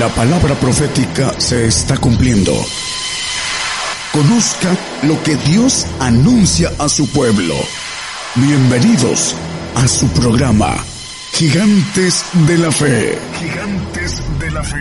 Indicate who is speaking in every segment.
Speaker 1: La palabra profética se está cumpliendo. Conozca lo que Dios anuncia a su pueblo. Bienvenidos a su programa, Gigantes de la Fe. Gigantes de la Fe.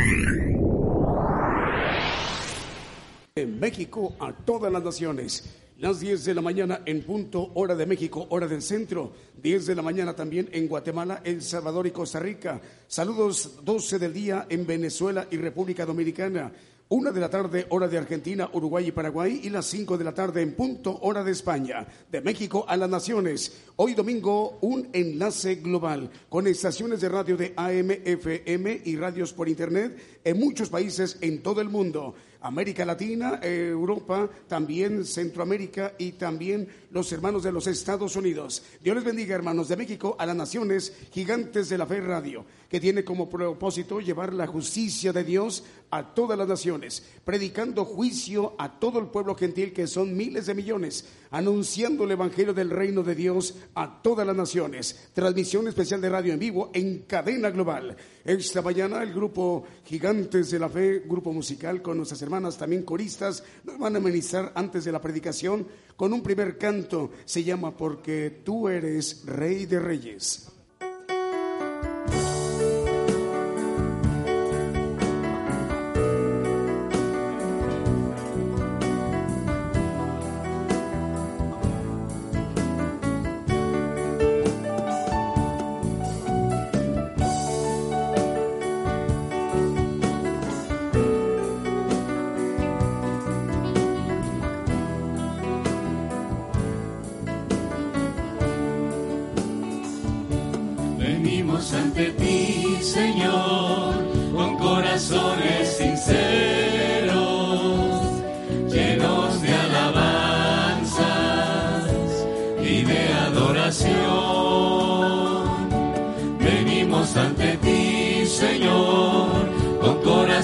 Speaker 2: En México a todas las naciones. Las 10 de la mañana en punto, hora de México, hora del centro. 10 de la mañana también en Guatemala, El Salvador y Costa Rica. Saludos 12 del día en Venezuela y República Dominicana. Una de la tarde, hora de Argentina, Uruguay y Paraguay, y las cinco de la tarde en punto, hora de España. De México a las naciones. Hoy domingo, un enlace global con estaciones de radio de AM, FM y radios por Internet en muchos países en todo el mundo. América Latina, Europa, también Centroamérica y también los hermanos de los Estados Unidos. Dios les bendiga, hermanos de México, a las naciones gigantes de la fe radio, que tiene como propósito llevar la justicia de Dios a todas las naciones, predicando juicio a todo el pueblo gentil, que son miles de millones, anunciando el Evangelio del Reino de Dios a todas las naciones. Transmisión especial de radio en vivo en cadena global. Esta mañana el grupo Gigantes de la Fe, grupo musical con nuestras hermanas también coristas, nos van a ministrar antes de la predicación con un primer canto. Se llama Porque tú eres Rey de Reyes.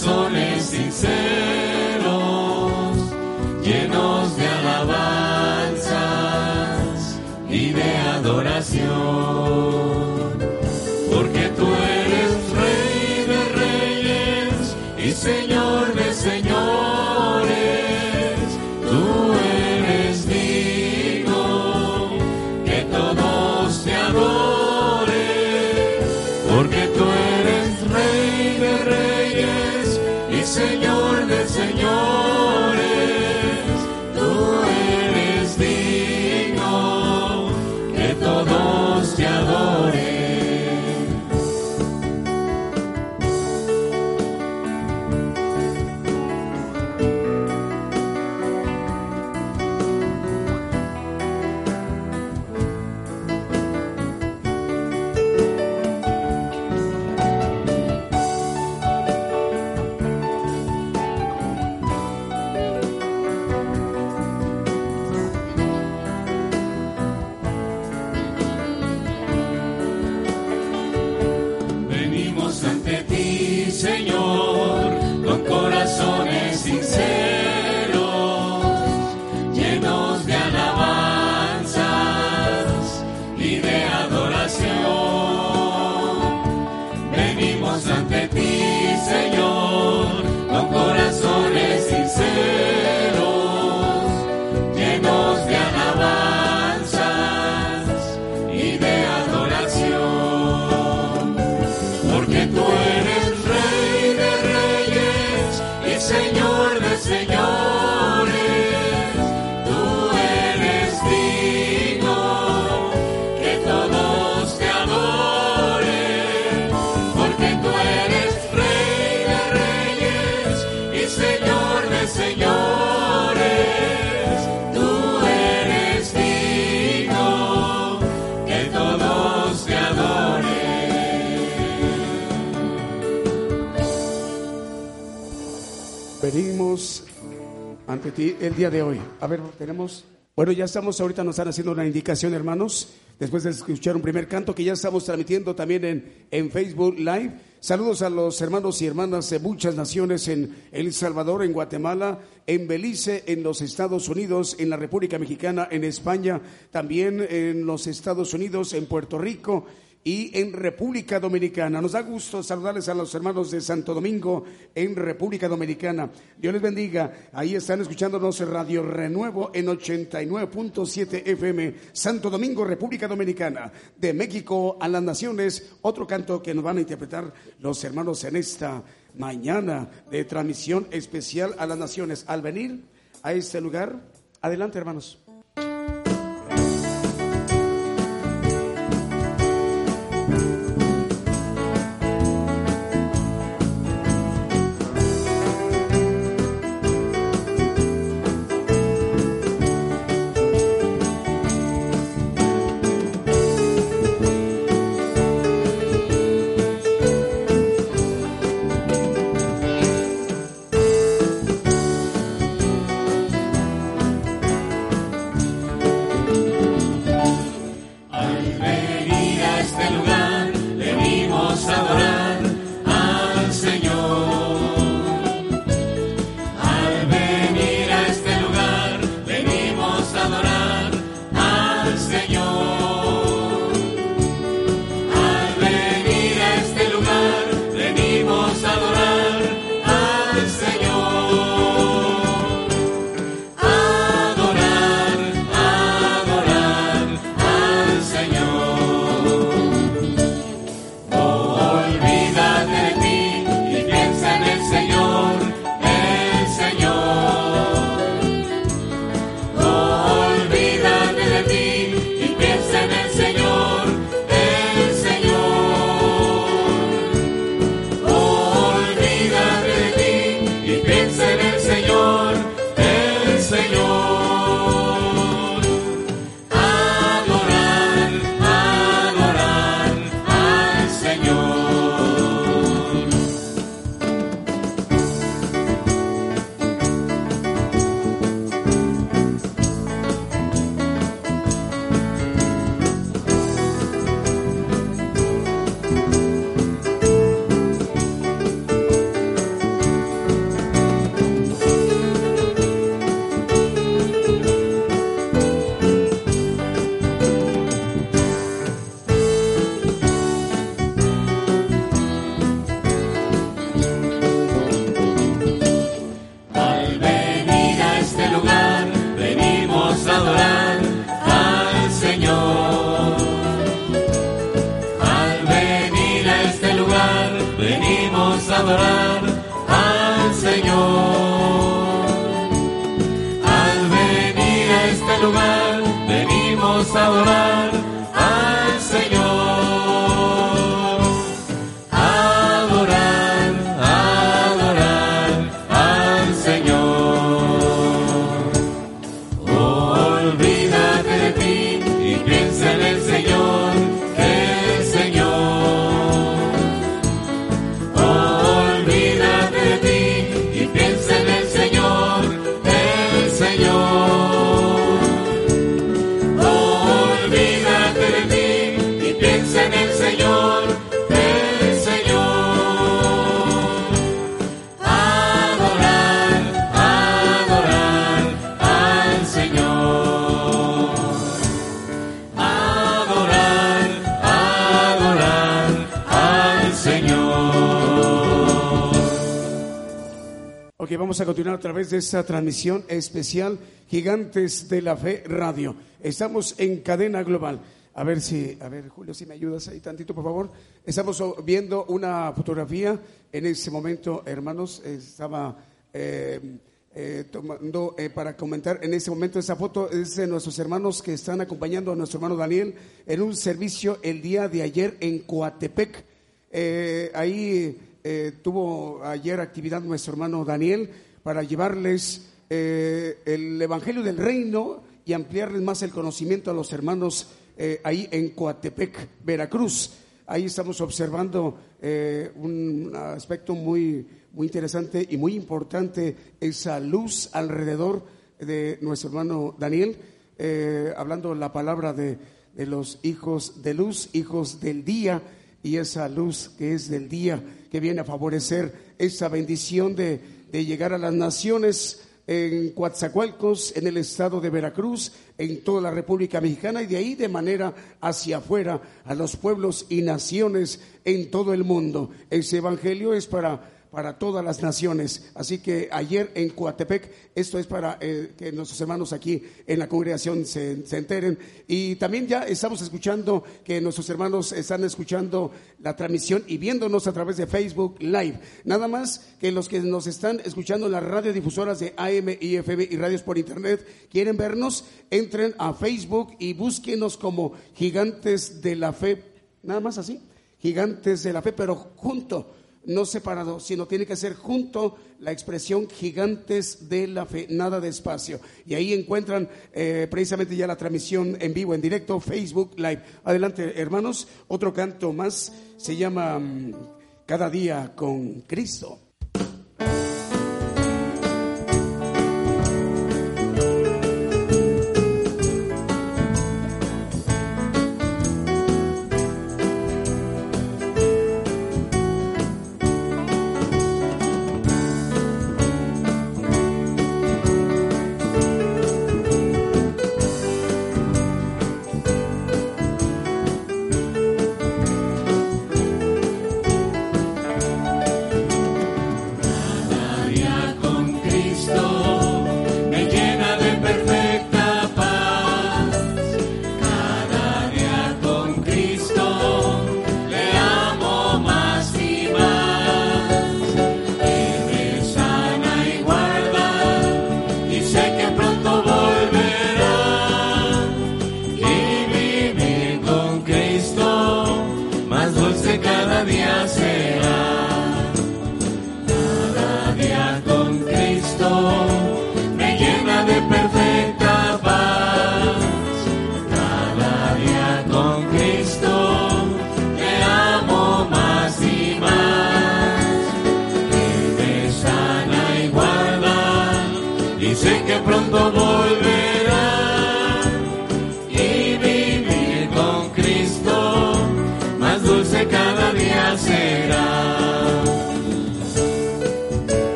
Speaker 3: Corazones sinceros, ti
Speaker 2: el día de hoy. A ver, tenemos. Bueno, ya estamos, ahorita nos están haciendo una indicación, hermanos, después de escuchar un primer canto que ya estamos transmitiendo también en, en Facebook Live. Saludos a los hermanos y hermanas de muchas naciones en El Salvador, en Guatemala, en Belice, en los Estados Unidos, en la República Mexicana, en España, también en los Estados Unidos, en Puerto Rico
Speaker 3: y en República Dominicana. Nos da gusto saludarles a los hermanos de Santo Domingo en República Dominicana. Dios les bendiga. Ahí están escuchándonos Radio Renuevo en 89.7 FM, Santo Domingo, República Dominicana. De México a las Naciones, otro canto que nos van a interpretar los hermanos en esta mañana de transmisión especial a las Naciones. Al venir a este lugar, adelante hermanos. Través de esta transmisión especial Gigantes de la Fe Radio. Estamos en cadena global. A ver si, a ver, Julio, si me ayudas ahí tantito, por favor. Estamos viendo una fotografía en ese momento, hermanos. Estaba eh, eh, tomando eh, para comentar en ese momento esa foto es de nuestros hermanos que están acompañando a nuestro hermano Daniel en un servicio el día de ayer en Coatepec. ahí tuvo ayer actividad nuestro hermano Daniel para llevarles eh, el Evangelio del Reino y ampliarles más el conocimiento a los hermanos eh, ahí en Coatepec, Veracruz. Ahí estamos observando eh, un aspecto muy, muy interesante y muy importante, esa luz alrededor de nuestro hermano Daniel, hablando la palabra de, de los hijos de luz, hijos del día, y esa luz que es del día, que viene a favorecer esa bendición de de llegar a las naciones en Coatzacoalcos, en el estado de Veracruz, en toda la República Mexicana y de ahí de manera hacia afuera a los pueblos y naciones en todo el mundo. Ese evangelio es para para todas las naciones. Así que ayer en Coatepec, esto es para eh, que nuestros hermanos aquí en la congregación se, enteren. Y también ya estamos escuchando que nuestros hermanos están escuchando la transmisión y viéndonos a través de Facebook Live. Nada más que los que nos están escuchando las radiodifusoras de AM y FM y radios por internet quieren vernos, entren a Facebook y búsquenos como Gigantes de la Fe. Nada más así, Gigantes de la Fe, pero junto no separado, sino tiene que ser junto la expresión gigantes de la fe, nada de espacio. Y ahí encuentran eh, precisamente ya la transmisión en vivo, en directo, Facebook Live. Adelante, hermanos, otro canto más se llama mm, Cada día con Cristo.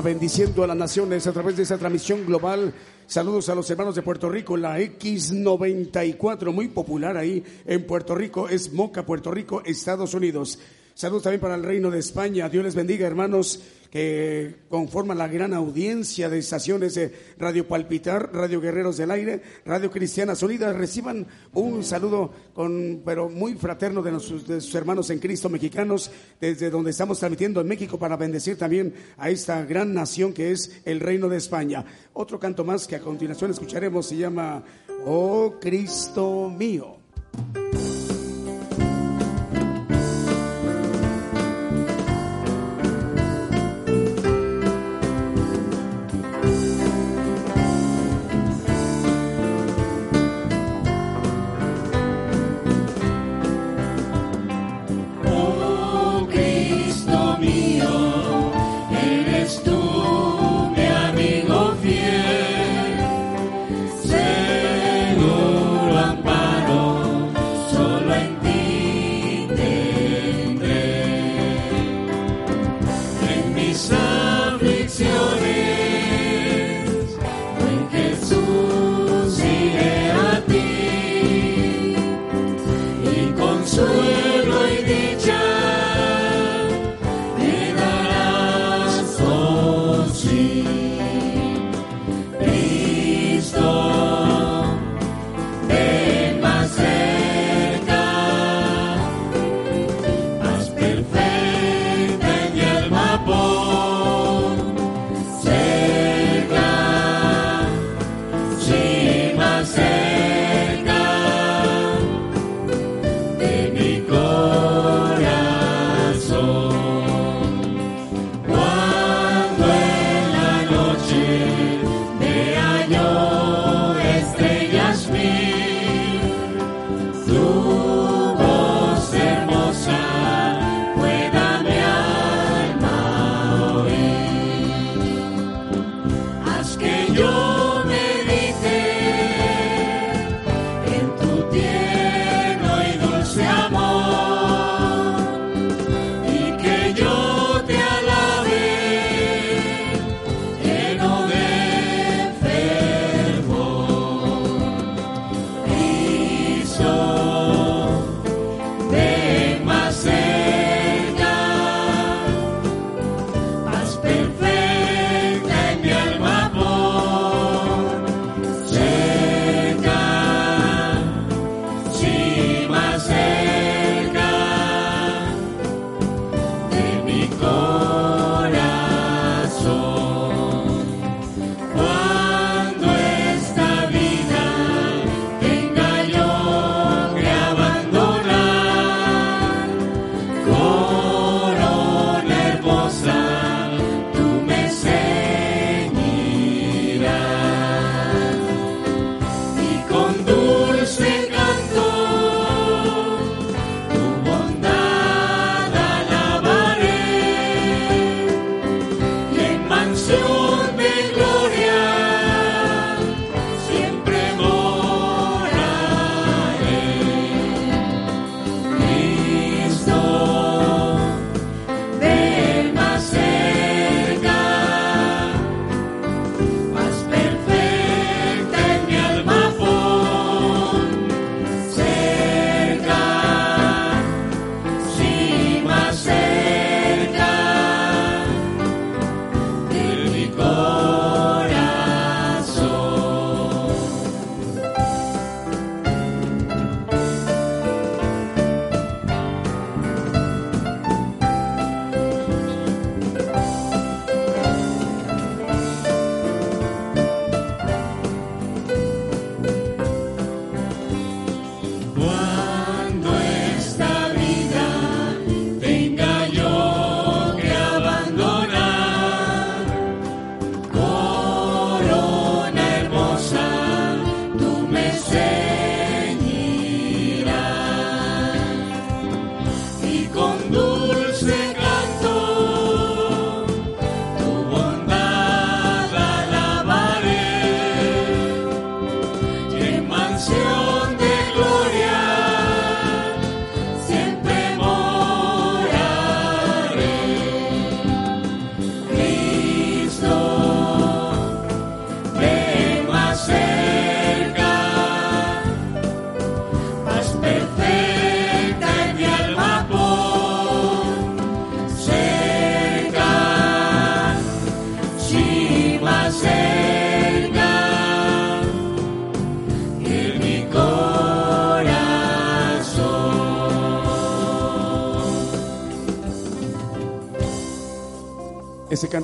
Speaker 3: Bendiciendo a las naciones a través de esa transmisión global. Saludos a los hermanos de Puerto Rico, la X94, muy popular ahí en Puerto Rico, es Moca, Puerto Rico, Estados Unidos. Saludos también para el Reino de España. Dios les bendiga, hermanos, que conforman la gran audiencia de estaciones de Radio Palpitar, Radio Guerreros del Aire, Radio Cristiana Unida. Reciban un saludo con, pero muy fraterno de, de sus hermanos en Cristo mexicanos, desde donde estamos transmitiendo en México para bendecir también a esta gran nación que es el Reino de España. Otro canto más que a continuación escucharemos se llama Oh Cristo mío.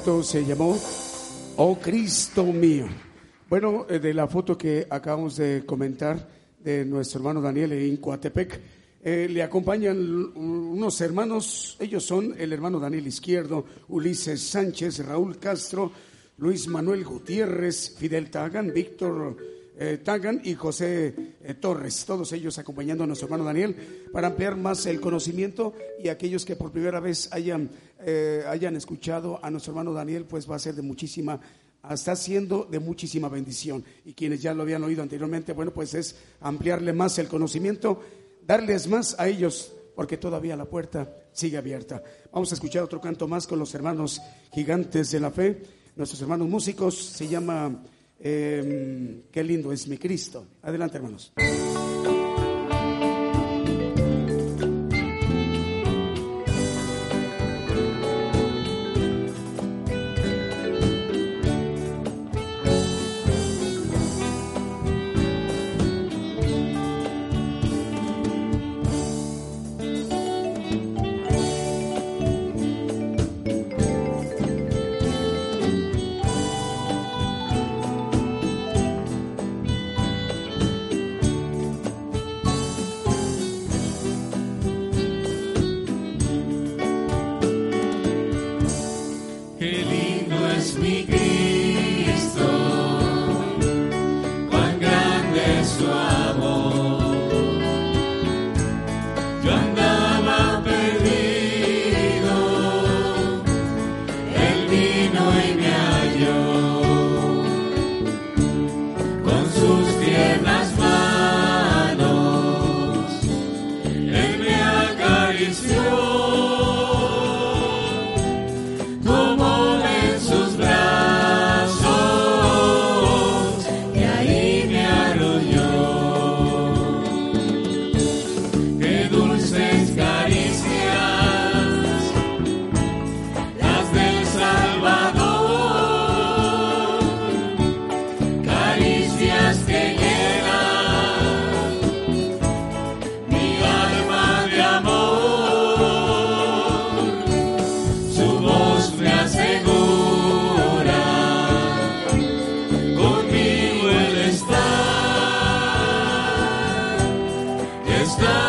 Speaker 3: Se llamó Oh Cristo mío. Bueno, eh, de la foto que acabamos de comentar de nuestro hermano Daniel en Coatepec, eh, le acompañan unos hermanos, ellos son el hermano Daniel Izquierdo, Ulises Sánchez, Raúl Castro, Luis Manuel Gutiérrez, Fidel Tagan, Víctor eh, Tagan y José eh, Torres, todos ellos acompañando a nuestro hermano Daniel para ampliar más el conocimiento y aquellos que por primera vez hayan, eh, hayan escuchado a nuestro hermano Daniel, pues va a ser de muchísima, está siendo de muchísima bendición. Y quienes ya lo habían oído anteriormente, bueno, pues es ampliarle más el conocimiento, darles más a ellos, porque todavía la puerta sigue abierta. Vamos a escuchar otro canto más con los hermanos gigantes de la fe, nuestros hermanos músicos, se llama... Em, qué lindo es mi Cristo. Adelante, hermanos. is done.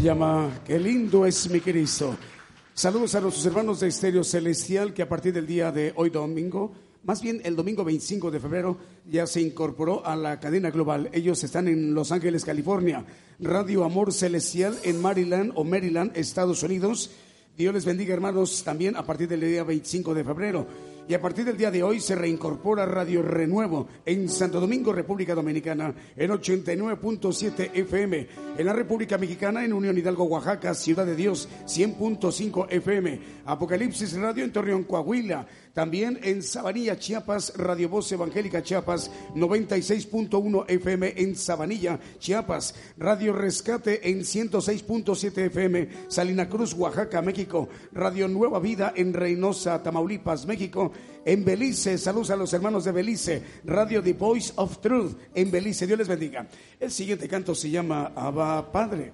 Speaker 3: Se llama Qué lindo es mi Cristo. Saludos a nuestros hermanos de Estéreo Celestial que a partir del día de hoy domingo, más bien el domingo 25 de febrero, ya se incorporó a la cadena global. Ellos están en Los Ángeles, California. Radio Amor Celestial en Maryland o Maryland, Estados Unidos. Dios les bendiga, hermanos, también a partir del día 25 de febrero. Y a partir del día de hoy se reincorpora Radio Renuevo en Santo Domingo, República Dominicana, en 89.7 FM. En la República Mexicana, en Unión Hidalgo, Oaxaca, Ciudad de Dios, 100.5 FM. Apocalipsis Radio en Torreón, Coahuila. También en Sabanilla, Chiapas, Radio Voz Evangélica Chiapas, 96.1 FM en Sabanilla, Chiapas. Radio Rescate en 106.7 FM, Salina Cruz, Oaxaca, México. Radio Nueva Vida en Reynosa, Tamaulipas, México. En Belice, saludos a los hermanos de Belice. Radio The Voice of Truth en Belice. Dios les bendiga. El siguiente canto se llama Abba Padre.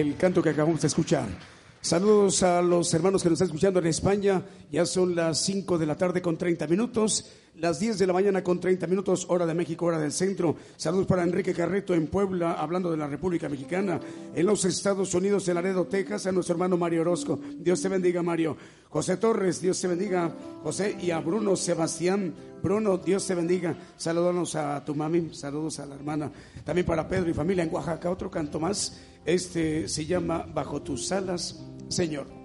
Speaker 3: El canto que acabamos de escuchar. Saludos a los hermanos que nos están escuchando en España. Ya son las 5 de la tarde con 30 minutos, las 10 de la mañana con 30 minutos, hora de México, hora del centro. Saludos para Enrique Carreto en Puebla, hablando de la República Mexicana. En los Estados Unidos, en Laredo, Texas, a nuestro hermano Mario Orozco. Dios te bendiga, Mario. José Torres, Dios te bendiga. José y a Bruno Sebastián. Bruno, Dios te bendiga. Saludos a tu mami, saludos a la hermana. También para Pedro y familia en Oaxaca. Otro canto más. Este se llama Bajo tus alas, Señor.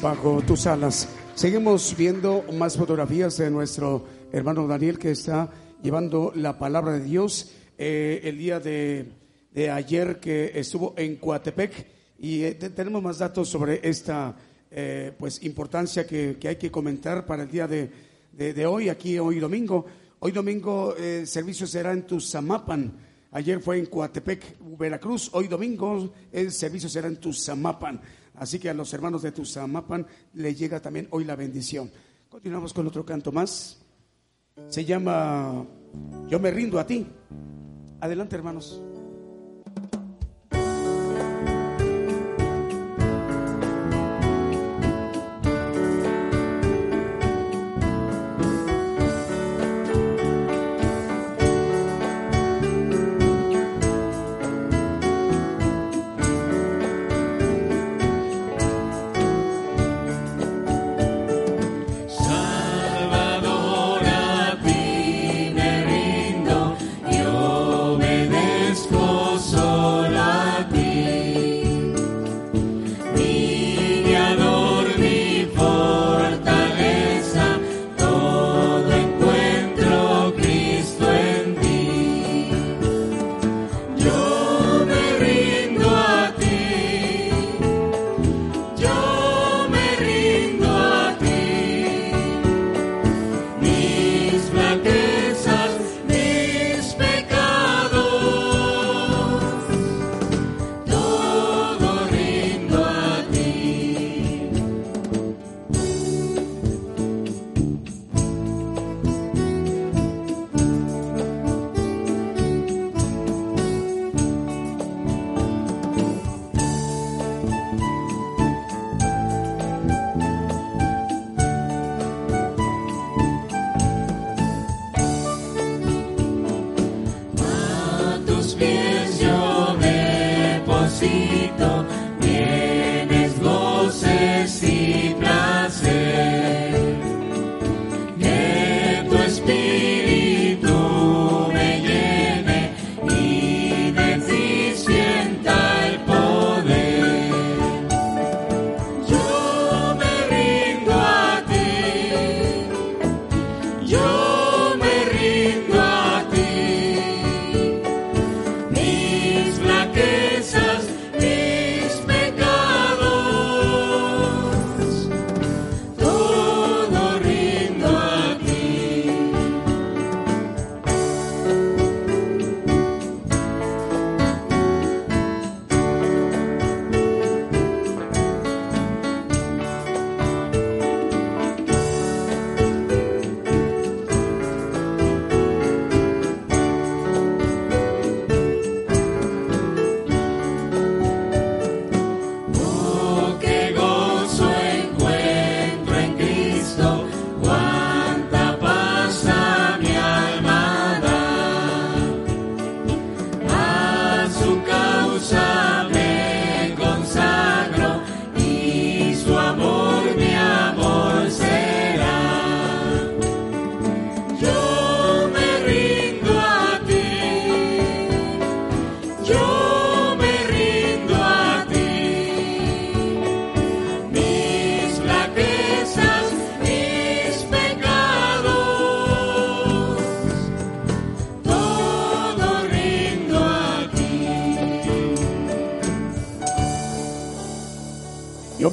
Speaker 3: Bajo tus alas.
Speaker 2: Seguimos viendo más fotografías de nuestro hermano Daniel que está llevando la palabra de Dios eh, el día de, de ayer que estuvo en Coatepec y eh, te- tenemos más datos sobre esta eh, pues importancia que, que hay que comentar para el día de, de- hoy, aquí hoy domingo. Hoy domingo el servicio será en Tuzamapan. Ayer fue en Coatepec, Veracruz. Hoy domingo el servicio será en Tuzamapan. Así que a los hermanos de Tuzamapan le llega también hoy la bendición. Continuamos con otro canto más. Se llama Yo me rindo a ti. Adelante, hermanos.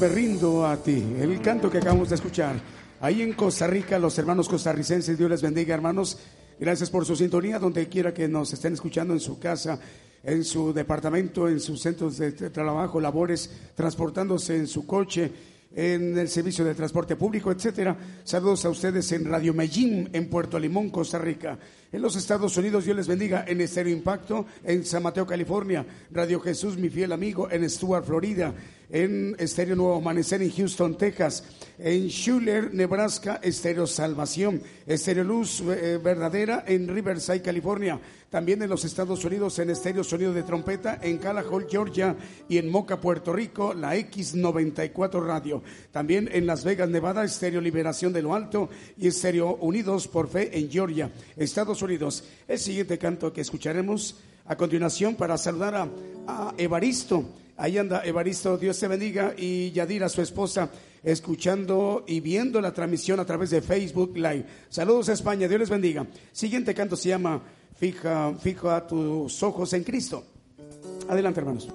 Speaker 2: El canto que acabamos de escuchar. Ahí en Costa Rica, los hermanos costarricenses, Dios les bendiga, hermanos. Gracias por su sintonía, donde quiera que nos estén escuchando en su casa, en su departamento, en sus centros de trabajo, labores, transportándose en su coche, en el servicio de transporte público, etcétera. Saludos a ustedes en Radio Medellín, en Puerto Limón, Costa Rica. En los Estados Unidos, Dios les bendiga. En Estéreo Impacto, en San Mateo, California. Radio Jesús, mi fiel amigo, en Stuart, Florida en Estéreo Nuevo Amanecer en Houston, Texas, en Schuller, Nebraska, Estéreo Salvación, Estéreo Luz eh, Verdadera en Riverside, California, también en los Estados Unidos en Estéreo Sonido de Trompeta en Calahol, Georgia y en Moca, Puerto Rico, la X94 Radio, también en Las Vegas, Nevada, Estéreo Liberación de lo Alto y Estéreo Unidos por Fe en Georgia, Estados Unidos. El siguiente canto que escucharemos a continuación para saludar a Evaristo. Ahí anda Evaristo, Dios te bendiga, y Yadira, su esposa, escuchando y viendo la transmisión a través de Facebook Live. Saludos a España, Dios les bendiga. Siguiente canto se llama Fija, fija tus ojos en Cristo. Adelante, hermanos.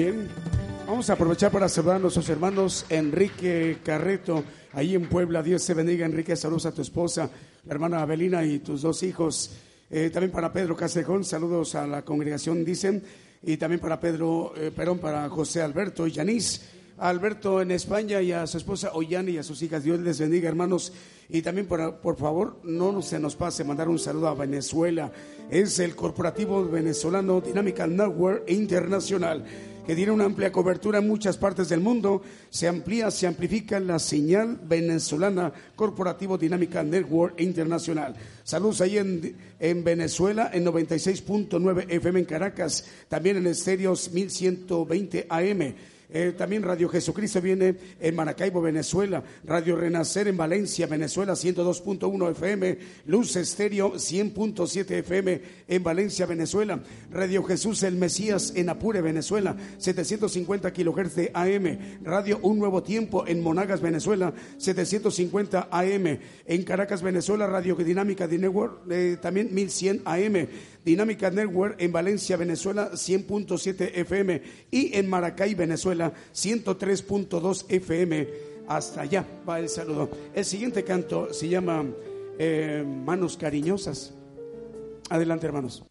Speaker 2: Bien. Vamos a aprovechar para saludar a nuestros hermanos Enrique Carreto, ahí en Puebla. Dios te bendiga, Enrique. Saludos a tu esposa, la hermana Abelina y tus dos hijos. Eh, también para Pedro Castejón, saludos a la congregación, dicen. Y también para Pedro, eh, perdón, para José Alberto y Yanis. Alberto en España y a su esposa Ollani y a sus hijas. Dios les bendiga, hermanos. Y también, por, por favor, no se nos pase mandar un saludo a Venezuela. Es el corporativo venezolano Dynamical Network Internacional que tiene una amplia cobertura en muchas partes del mundo. Se amplía, se amplifica la señal venezolana Corporativo Dinámica Network Internacional. Saludos ahí en, en Venezuela, en 96.9 FM en Caracas, también en estéreos 1120 AM. Eh, también Radio Jesucristo viene en Maracaibo, Venezuela. Radio Renacer en Valencia, Venezuela, 102.1 FM. Luz Estéreo, 100.7 FM en Valencia, Venezuela. Radio Jesús el Mesías en Apure, Venezuela, 750 kilohertz de AM. Radio Un Nuevo Tiempo en Monagas, Venezuela, 750 AM. En Caracas, Venezuela, Radio Dinámica de Network, eh, también 1100 AM. Dinámica Network en Valencia, Venezuela, 100.7 FM. Y en Maracay, Venezuela, 103.2 FM. Hasta allá va el saludo. El siguiente canto se llama eh, Manos Cariñosas. Adelante, hermanos.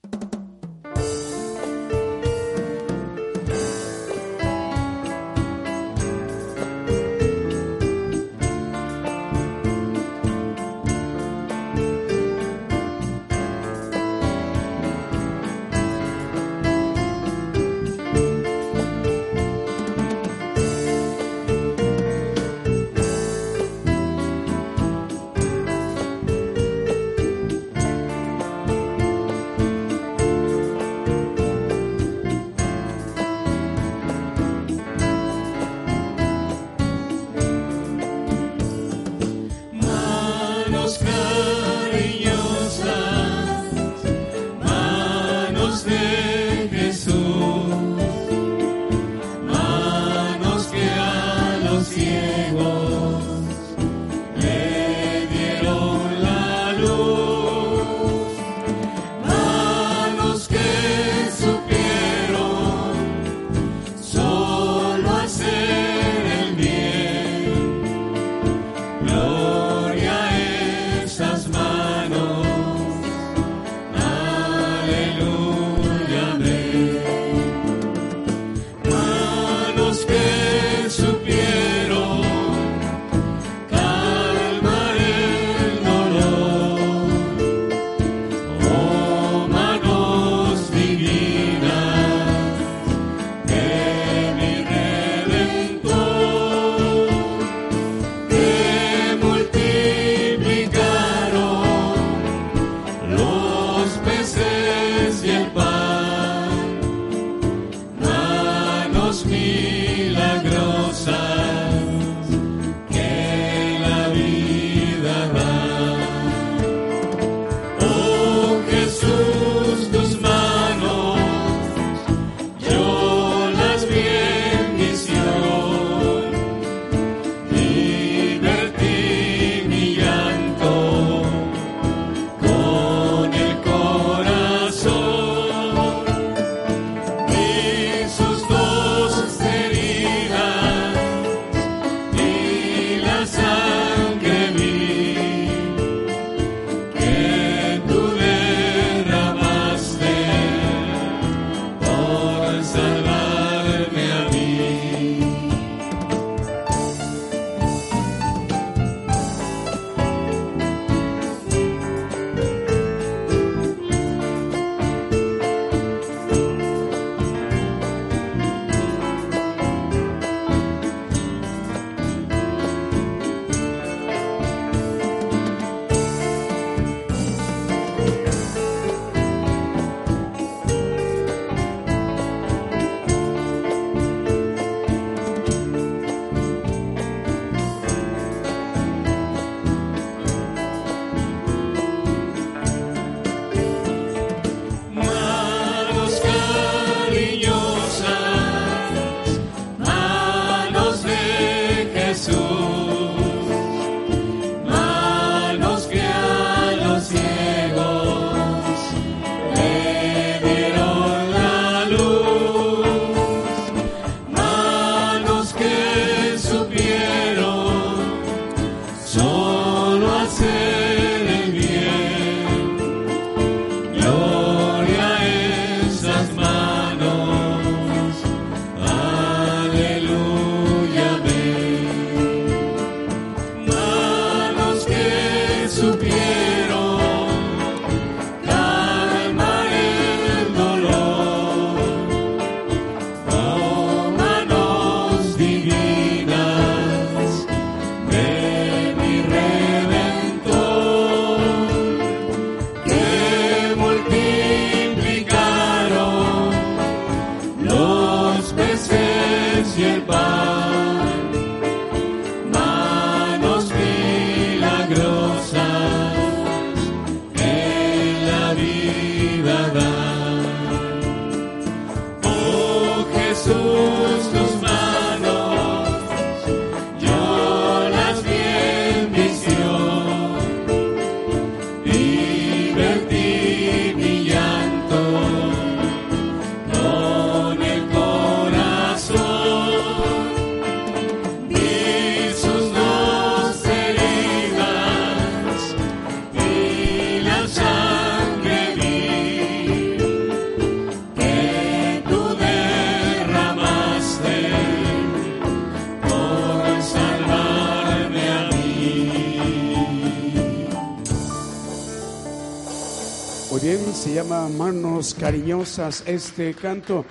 Speaker 2: Cariñosas este canto.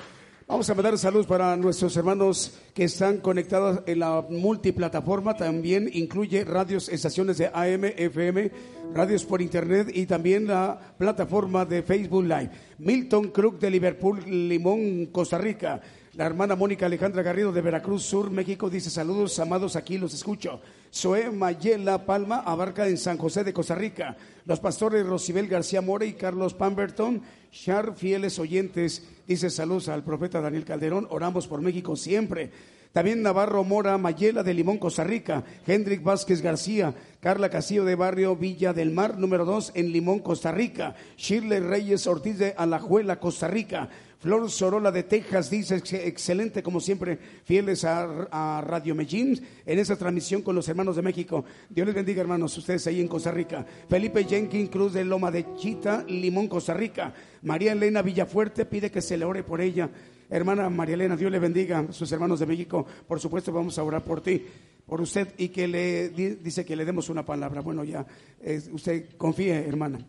Speaker 2: Vamos a mandar saludos para nuestros hermanos que están conectados en la multiplataforma. También incluye radios, estaciones de AM, FM, radios por internet y también la plataforma de Facebook Live. Milton Crook de Liverpool, Limón, Costa Rica. La hermana Mónica Alejandra Garrido de Veracruz Sur, México, dice saludos, amados, aquí los escucho. Zoe Mayela Palma abarca en San José de Costa Rica. Los pastores Rosibel García More y Carlos Pamberton, Char, fieles oyentes, dice saludos al profeta Daniel Calderón, oramos por México siempre. También Navarro Mora Mayela de Limón, Costa Rica. Hendrik Vázquez García. Carla Castillo de Barrio Villa del Mar, número 2 en Limón, Costa Rica. Shirley Reyes Ortiz de Alajuela, Costa Rica. Flor Sorola de Texas dice, excelente como siempre, fieles a, Radio Medellín en esta transmisión con los hermanos de México. Dios les bendiga, hermanos, ustedes ahí en Costa Rica. Felipe Jenkins Cruz de Loma de Chita, Limón, Costa Rica. María Elena Villafuerte pide que se le ore por ella. Hermana María Elena, Dios le bendiga, sus hermanos de México. Por supuesto, vamos a orar por ti, por usted, y que le dice que le demos una palabra. Bueno, ya, eh, usted confíe, hermana.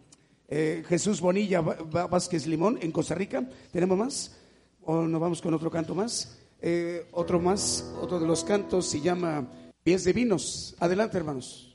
Speaker 2: Eh, Jesús Bonilla Vázquez Limón en Costa Rica. ¿Tenemos más? ¿O nos vamos con otro canto más? Eh, otro más, otro de los cantos se llama Pies de Vinos. Adelante, hermanos.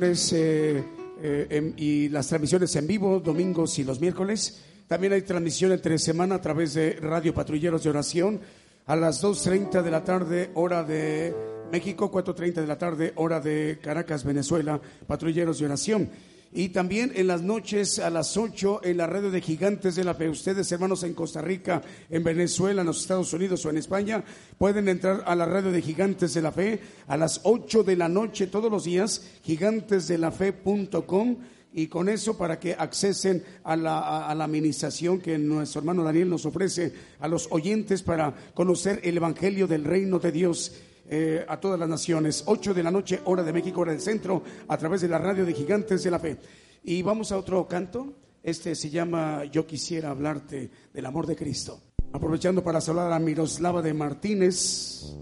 Speaker 2: Reuniones eh, eh, y las transmisiones en vivo, domingos y los miércoles, también hay transmisión entre semana a través de Radio Patrulleros de Oración a las 2.30 de la tarde, hora de México, 4.30 de la tarde, hora de Caracas, Venezuela, Patrulleros de Oración. Y también en las noches a las 8 en la red de Gigantes de la Fe. Ustedes, hermanos, en Costa Rica, en Venezuela, en los Estados Unidos o en España, pueden entrar a la red de Gigantes de la Fe a las 8 de la noche todos los días, gigantesdelafe.com y con eso para que accesen a la, a la, administración que nuestro hermano Daniel nos ofrece a los oyentes para conocer el Evangelio del Reino de Dios. Eh, a todas las naciones. 8 de la noche, hora de México, hora del centro, a través de la radio de Gigantes de la Fe. Y vamos a otro canto. Este se llama Yo quisiera hablarte del amor de Cristo. Aprovechando para saludar a Miroslava de Martínez,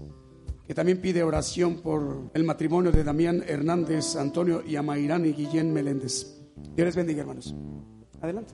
Speaker 2: que también pide oración por el matrimonio de Damián Hernández, Antonio y Amairán y Guillén Meléndez. Dios les bendiga, hermanos. Adelante.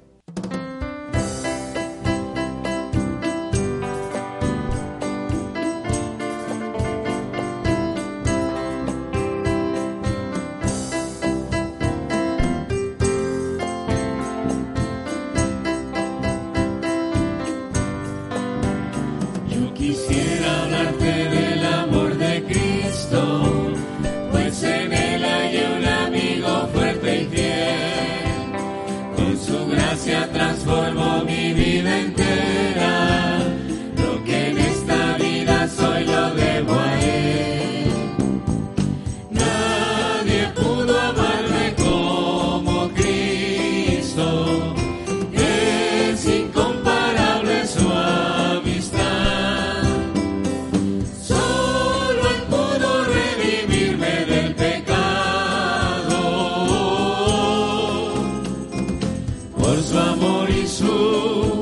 Speaker 3: por su amor y su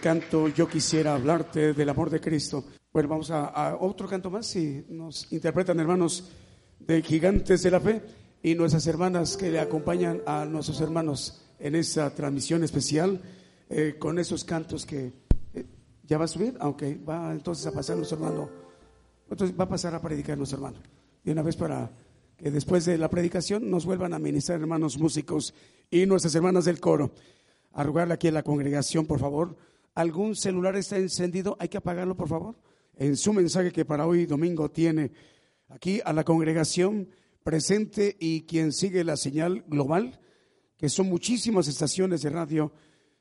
Speaker 2: canto Yo quisiera hablarte del amor de Cristo. Bueno, vamos a, otro canto más si nos interpretan hermanos de Gigantes de la Fe y nuestras hermanas que le acompañan a nuestros hermanos en esta transmisión especial eh, con esos cantos que eh, ya va a subir, aunque va entonces a pasar nuestro hermano, va a pasar a predicar nuestro hermano. De una vez para que después de la predicación nos vuelvan a ministrar hermanos músicos y nuestras hermanas del coro a aquí a la congregación, por favor. ¿Algún celular está encendido? Hay que apagarlo, por favor. En su mensaje que para hoy domingo tiene aquí a la congregación presente y quien sigue la señal global, que son muchísimas estaciones de radio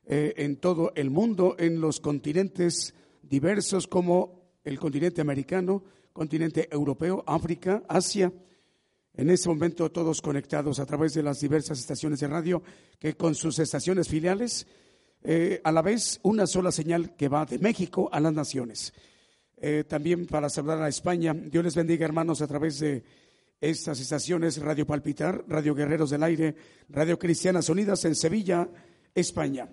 Speaker 2: eh, en todo el mundo, en los continentes diversos como el continente americano, continente europeo, África, Asia. En este momento todos conectados a través de las diversas estaciones de radio que con sus estaciones filiales, eh, a la vez una sola señal que va de México a las naciones. Eh, también para saludar a España, Dios les bendiga hermanos a través de estas estaciones, Radio Palpitar, Radio Guerreros del Aire, Radio Cristianas Unidas en Sevilla, España.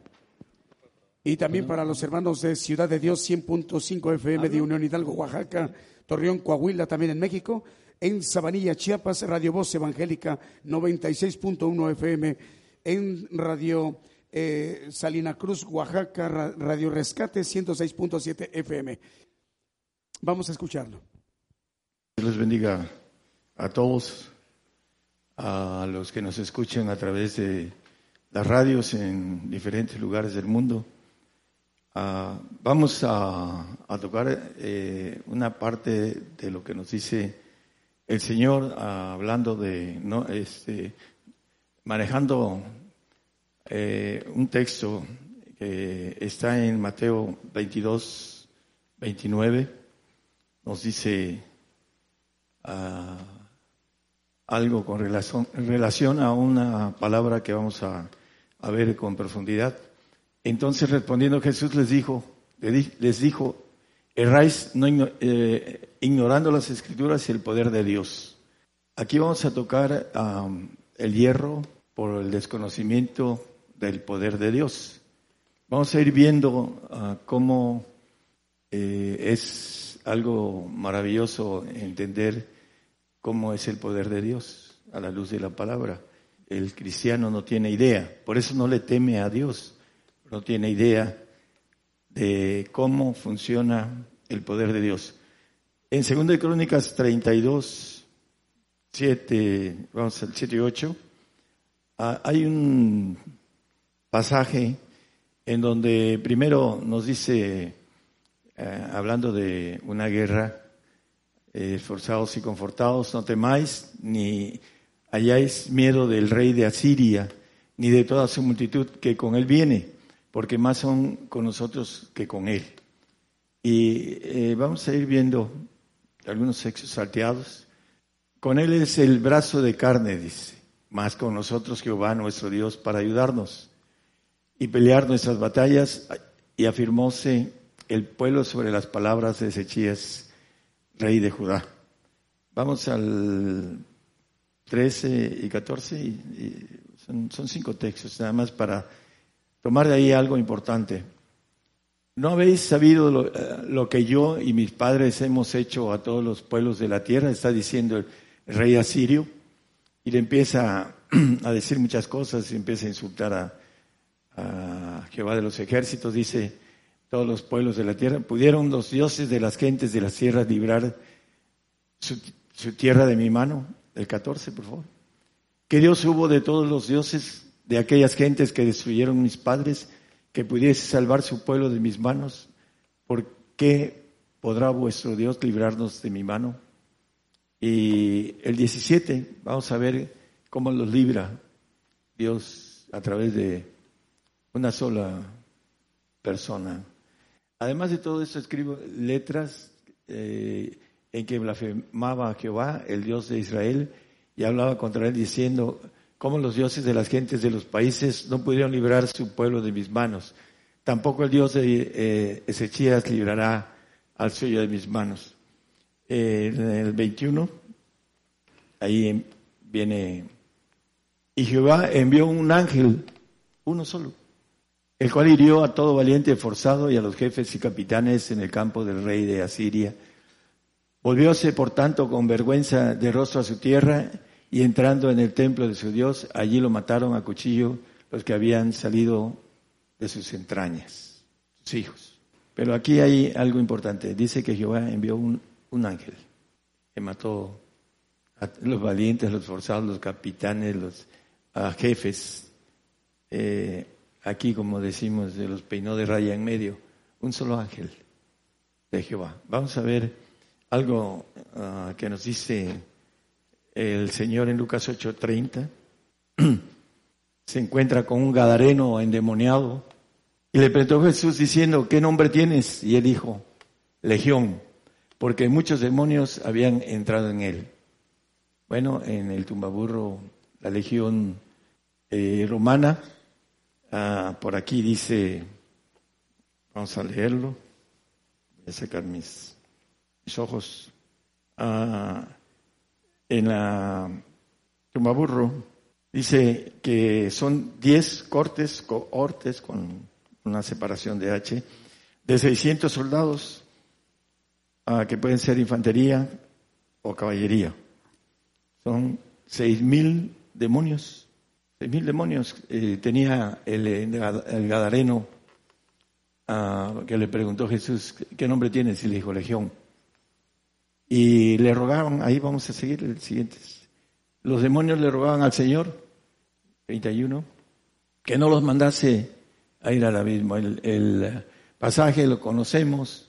Speaker 2: Y también para los hermanos de Ciudad de Dios 100.5 FM de Unión Hidalgo, Oaxaca, Torreón, Coahuila, también en México, en Sabanilla, Chiapas, Radio Voz Evangélica 96.1 FM, en Radio eh, Salina Cruz, Oaxaca, Ra- Radio Rescate 106.7 FM. Vamos a escucharlo.
Speaker 4: Dios les bendiga a todos, a los que nos escuchan a través de las radios en diferentes lugares del mundo. Ah, vamos a, a tocar eh, una parte de lo que nos dice el Señor ah, hablando de, no, este, manejando eh, un texto que está en Mateo 22, 29, nos dice ah, algo con relación, en relación a una palabra que vamos a, a ver con profundidad. Entonces respondiendo Jesús les dijo, le di- les dijo, erráis no eh, ignorando las escrituras y el poder de Dios. Aquí vamos a tocar el hierro por el desconocimiento del poder de Dios. Vamos a ir viendo ah, cómo eh, es algo maravilloso entender cómo es el poder de Dios a la luz de la palabra. El cristiano no tiene idea, por eso no le teme a Dios, no tiene idea de cómo funciona el poder de Dios. En 2 de Crónicas 32, 7, vamos al 7 y 8, ah, hay un pasaje en donde primero nos dice, eh, hablando de una guerra, eh, esforzados y confortados, no temáis, ni hayáis miedo del rey de Asiria, ni de toda su multitud que con él viene, porque más son con nosotros que con él. Y eh, vamos a ir viendo algunos hechos salteados. Con él es el brazo de carne, dice. más con nosotros Jehová nuestro Dios para ayudarnos y pelear nuestras batallas y afirmóse el pueblo sobre las palabras de Ezechías, rey de Judá. Vamos al 13 y 14 y, son, son cinco textos nada más para tomar de ahí algo importante. ¿No habéis sabido eh, lo, que yo y mis padres hemos hecho a todos los pueblos de la tierra? Está diciendo el, rey asirio. Y le empieza a decir muchas cosas y empieza a insultar a, Jehová de los ejércitos. Dice, todos los pueblos de la tierra, ¿pudieron los dioses de las gentes de las tierras librar su, su tierra de mi mano? El 14, por favor. ¿Qué Dios hubo de todos los dioses de aquellas gentes que destruyeron mis padres? que pudiese salvar su pueblo de mis manos, ¿por qué podrá vuestro Dios librarnos de mi mano? Y el 17, vamos a ver cómo los libra Dios a través de una sola persona. Además de todo esto, escribo letras eh, en que blasfemaba a Jehová, el Dios de Israel, y hablaba contra él diciendo, cómo los dioses de las gentes de los países no pudieron librar su pueblo de mis manos. Tampoco el Dios de eh, Ezechías librará al suyo de mis manos. Eh, en el 21, ahí viene, y Jehová envió un ángel, uno solo, el cual hirió a todo valiente forzado y a los jefes y capitanes en el campo del rey de Asiria. Volvióse, por tanto, con vergüenza de rostro a su tierra y entrando en el templo de su Dios, allí lo mataron a cuchillo los que habían salido de sus entrañas, sus hijos. Pero aquí hay algo importante. Dice que Jehová envió un, ángel que mató a los valientes, los forzados, los capitanes, los jefes. Eh, aquí, como decimos, de los peinó de raya en medio. Un solo ángel de Jehová. Vamos a ver algo ah, que nos dice el Señor en Lucas 8:30 se encuentra con un gadareno endemoniado y le preguntó Jesús diciendo, ¿qué nombre tienes? Y él dijo, Legión, porque muchos demonios habían entrado en él. Bueno, en el tumbaburro, la legión eh, romana, ah, por aquí dice, vamos a leerlo, voy a sacar mis, mis ojos. Ah, en la Tumbaburro, dice que son 10 cortes, cohortes con una separación de H, de 600 soldados uh, que pueden ser infantería o caballería. Son 6.000 demonios. 6.000 demonios eh, tenía el, el Gadareno uh, que le preguntó Jesús, ¿qué nombre tienes? Y le dijo, Legión. Y le rogaban, ahí vamos a seguir el siguiente. Los demonios le rogaban al Señor, 31, que no los mandase a ir al abismo. El, el pasaje lo conocemos,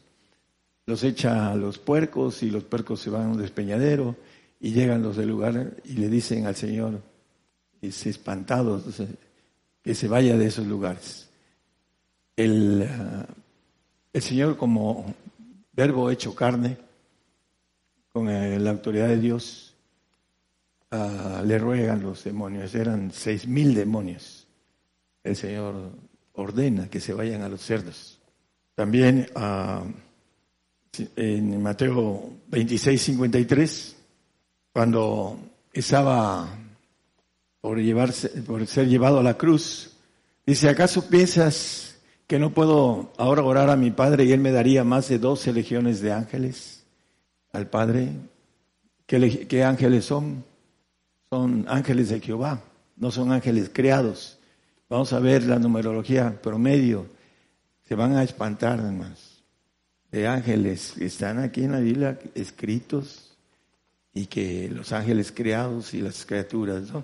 Speaker 4: los echa a los puercos y los puercos se van a un despeñadero y llegan los del lugar y le dicen al Señor, se espantados, que se vaya de esos lugares. El, ah, el Señor como verbo hecho carne, con eh, la autoridad de Dios, ah, le ruegan los demonios. Eran seis mil demonios. El Señor ordena que se vayan a los cerdos. También ah, en Mateo 26, 53, cuando estaba por, llevarse, por ser llevado a la cruz, dice, ¿acaso piensas que no puedo ahora orar a mi Padre y Él me daría más de doce legiones de ángeles? Al Padre. ¿Qué, ángeles son? Son ángeles de Jehová, no son ángeles creados. Vamos a ver la numerología promedio. Se van a espantar, además, de ángeles que están aquí en la Biblia escritos y que los ángeles creados y las criaturas, ¿no?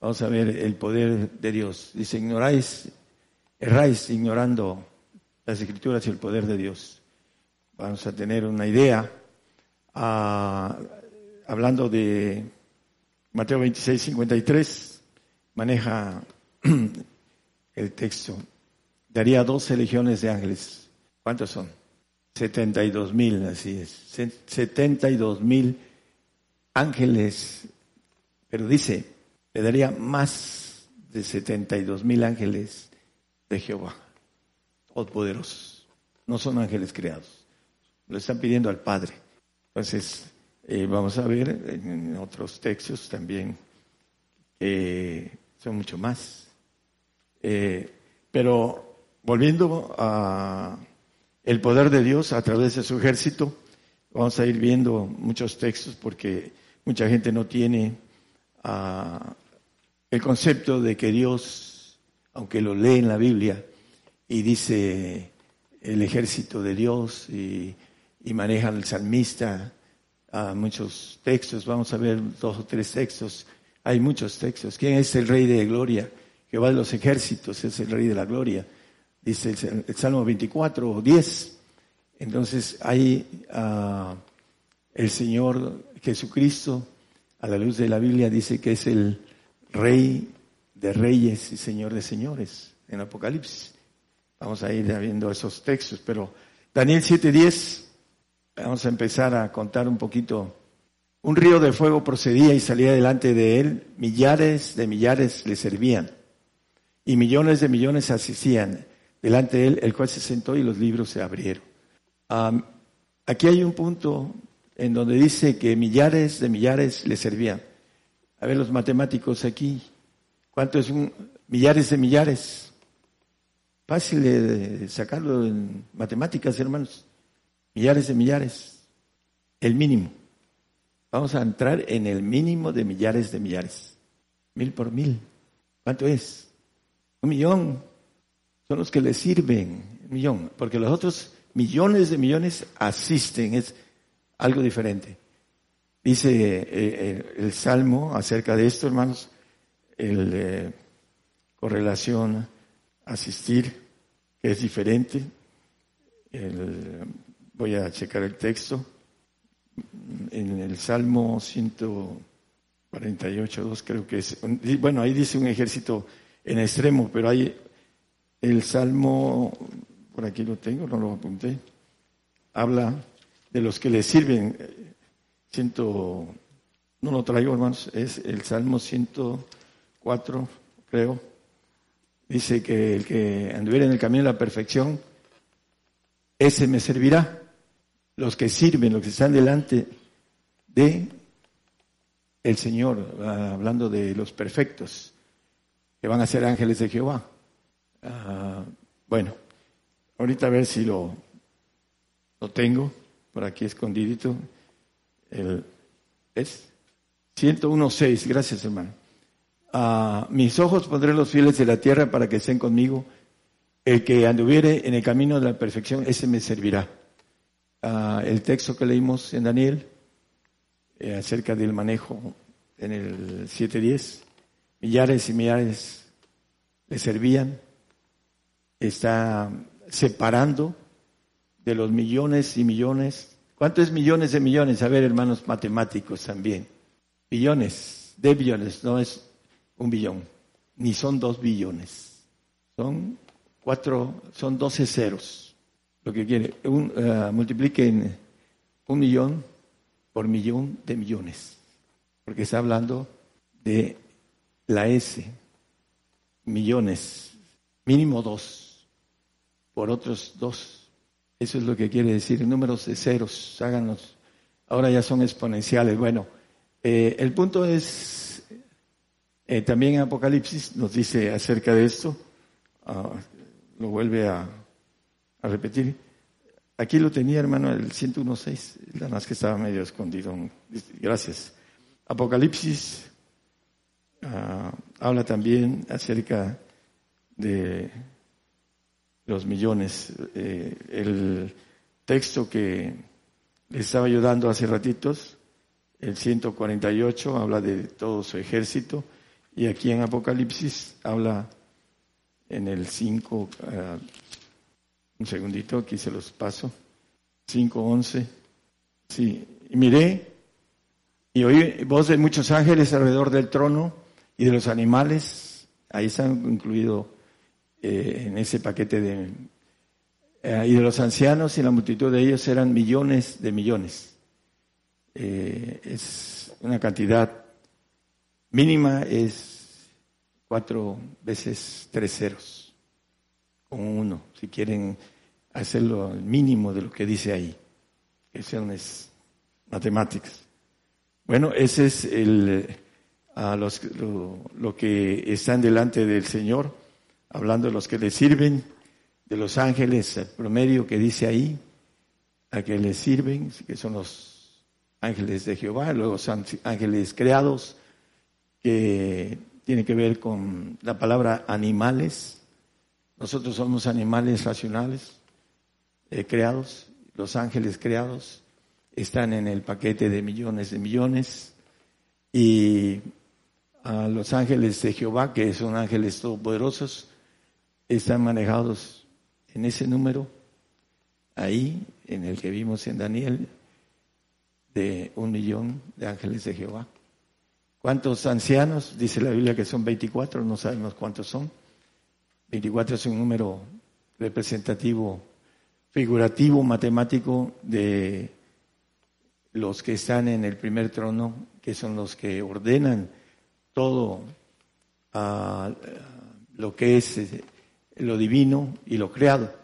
Speaker 4: Vamos a ver el poder de Dios. Dice, ignoráis, erráis ignorando las escrituras y el poder de Dios. Vamos a tener una idea hablando de Mateo 26, 53, maneja el texto. Daría 12 legiones de ángeles. ¿Cuántos son? 72 mil, así es. 72 mil ángeles. Pero dice, le daría más de 72 mil ángeles de Jehová, todopoderosos. No son ángeles creados. Lo están pidiendo al Padre. Entonces, eh, vamos a ver en otros textos también son mucho más. Eh, pero volviendo a el poder de Dios a través de su ejército, vamos a ir viendo muchos textos porque mucha gente no tiene ah, el concepto de que Dios, aunque lo lee en la Biblia y dice el ejército de Dios y, y maneja el salmista a muchos textos, vamos a ver dos o tres textos, hay muchos textos. ¿Quién es el rey de gloria? Jehová de los ejércitos es el rey de la gloria, dice el, Salmo 24 10. Entonces hay uh, el Señor Jesucristo, a la luz de la Biblia, dice que es el rey de reyes y señor de señores en Apocalipsis. Vamos a ir viendo esos textos, pero Daniel 7:10 Vamos a empezar a contar un poquito. Un río de fuego procedía y salía delante de él, millares de millares le servían y millones de millones asistían delante de él, el cual se sentó y los libros se abrieron. aquí hay un punto en donde dice que millares de millares le servían. A ver los matemáticos aquí, ¿cuánto es un millares de millares? Fácil de sacarlo en matemáticas, hermanos millares de millares, el mínimo. Vamos a entrar en el mínimo de millares de millares. Mil por mil. ¿Cuánto es? Un millón. Son los que le sirven. Un millón. Porque los otros millones de millones asisten. Es algo diferente. Dice eh, eh, el Salmo acerca de esto, hermanos, el eh, correlación asistir, que es diferente. El Voy a checar el texto. En el Salmo 148, 2 creo que es. Bueno, ahí dice un ejército en extremo, pero hay el Salmo, por aquí lo tengo, no lo apunté, habla de los que le sirven. Ciento, no lo traigo, hermanos, es el Salmo 104, creo. Dice que el que anduviera en el camino de la perfección, ese me servirá los que sirven, los que están delante de el Señor, ah, hablando de los perfectos, que van a ser ángeles de Jehová. Ah, bueno, ahorita a ver si lo, lo tengo por aquí escondidito. El, es 101.6, gracias hermano. Ah, mis ojos pondré los fieles de la tierra para que estén conmigo. El que anduviere en el camino de la perfección, ese me servirá el texto que leímos en Daniel eh, acerca del manejo en el 7.10. Millares y millares le servían. Está separando de los millones y millones. ¿Cuántos millones de millones? A ver, hermanos matemáticos también. Billones, de billones, no es un billón, ni son dos billones. Son cuatro, son doce ceros lo que quiere, un, uh, multipliquen un millón por millón de millones, porque está hablando de la S, millones, mínimo dos, por otros dos. Eso es lo que quiere decir, números de ceros, háganos, ahora ya son exponenciales. Bueno, eh, el punto es, eh, también Apocalipsis nos dice acerca de esto, uh, lo vuelve a a repetir. Aquí lo tenía, hermano, el 101.6, nada más que estaba medio escondido. Gracias. Apocalipsis ah, habla también acerca de los millones. Eh, el texto que le estaba ayudando hace ratitos, el 148, habla de todo su ejército. Y aquí en Apocalipsis habla en el 5, un segundito, aquí se los paso. 5.11. Sí, y miré y oí voz de muchos ángeles alrededor del trono y de los animales. Ahí están incluidos eh, en ese paquete de... Eh, y de los ancianos y la multitud de ellos eran millones de millones. Eh, es una cantidad Mínima es cuatro veces tres ceros, con uno, si quieren hacerlo el mínimo de lo que dice ahí, que es matemáticas. Bueno, ese es el, a los, lo, que están delante del Señor, hablando de los que le sirven, de los ángeles el promedio que dice ahí, a que le sirven, que son los ángeles de Jehová, los ángeles creados, que tiene que ver con la palabra animales. Nosotros somos animales racionales, eh, creados, los ángeles creados están en el paquete de millones de millones y los ángeles de Jehová, que son ángeles todopoderosos, están manejados en ese número, ahí, en el que vimos en Daniel, de un millón de ángeles de Jehová. ¿Cuántos ancianos? Dice la Biblia que son 24, no sabemos cuántos son. 24 es un número representativo, figurativo, matemático de los que están en el primer trono, que son los que ordenan todo ah, lo que es eh, lo divino y lo creado.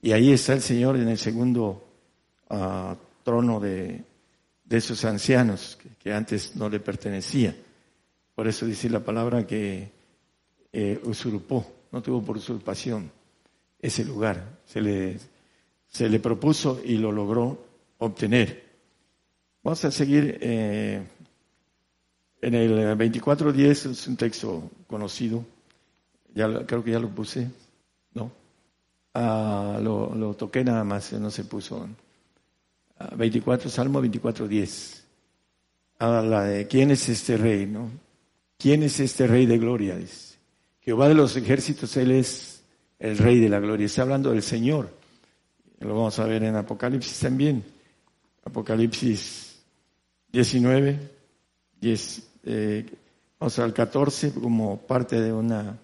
Speaker 4: Y ahí está el Señor en el segundo ah, trono de, de esos ancianos que, antes no le pertenecía. Por eso dice la palabra que eh, usurpó, no tuvo por usurpación ese lugar. Se le, se le propuso y lo logró obtener. Vamos a seguir eh, en el 24.10, es un texto conocido, ya creo que ya lo puse, ¿no? Ah, lo, toqué nada más, no se puso. 24, Salmo 24, 10. Habla de quién es este rey, ¿no? ¿Quién es este rey de gloria? Dice. Jehová de los ejércitos, Él es el rey de la gloria. Está hablando del Señor. Lo vamos a ver en Apocalipsis también. Apocalipsis 19, 10, eh, vamos al 14 como parte de una,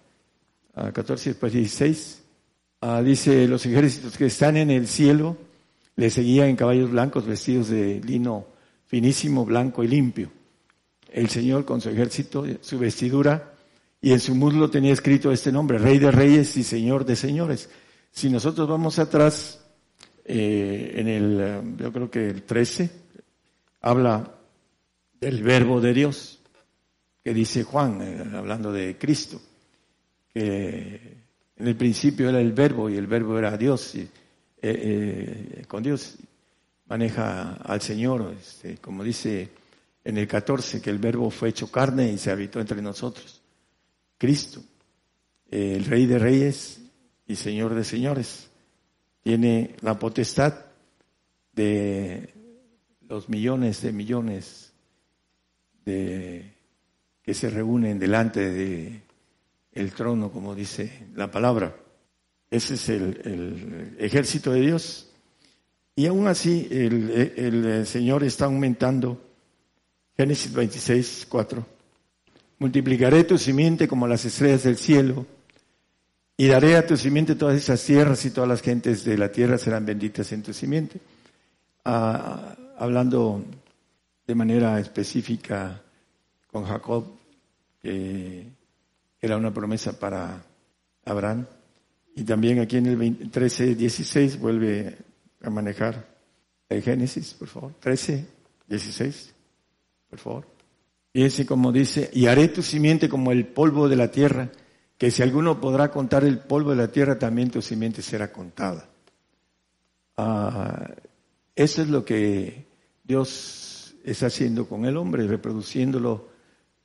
Speaker 4: 14 después 16. Ah, dice los ejércitos que están en el cielo le seguían en caballos blancos vestidos de lino finísimo, blanco y limpio. El Señor con su ejército, su vestidura, y en su muslo tenía escrito este nombre, Rey de Reyes y Señor de Señores. Si nosotros vamos atrás, eh, en el, yo creo que el 13, habla del verbo de Dios, que dice Juan, eh, hablando de Cristo, que en el principio era el verbo y el verbo era Dios. Y, eh, con Dios, maneja al Señor, este, como dice en el 14, que el verbo fue hecho carne y se habitó entre nosotros. Cristo, el Rey de Reyes y Señor de Señores, tiene la potestad de los millones de millones de que se reúnen delante de el trono, como dice la palabra. Ese es el, ejército de Dios. Y aún así el, Señor está aumentando. Génesis 26, 4. Multiplicaré tu simiente como las estrellas del cielo y daré a tu simiente todas esas tierras y todas las gentes de la tierra serán benditas en tu simiente. Ah, hablando de manera específica con Jacob, que era una promesa para Abraham. Y también aquí en el 13, 16 vuelve a manejar el Génesis, por favor. 13, 16, por favor. Ese como dice, y haré tu simiente como el polvo de la tierra, que si alguno podrá contar el polvo de la tierra, también tu simiente será contada. Ah, eso es lo que Dios está haciendo con el hombre, reproduciéndolo,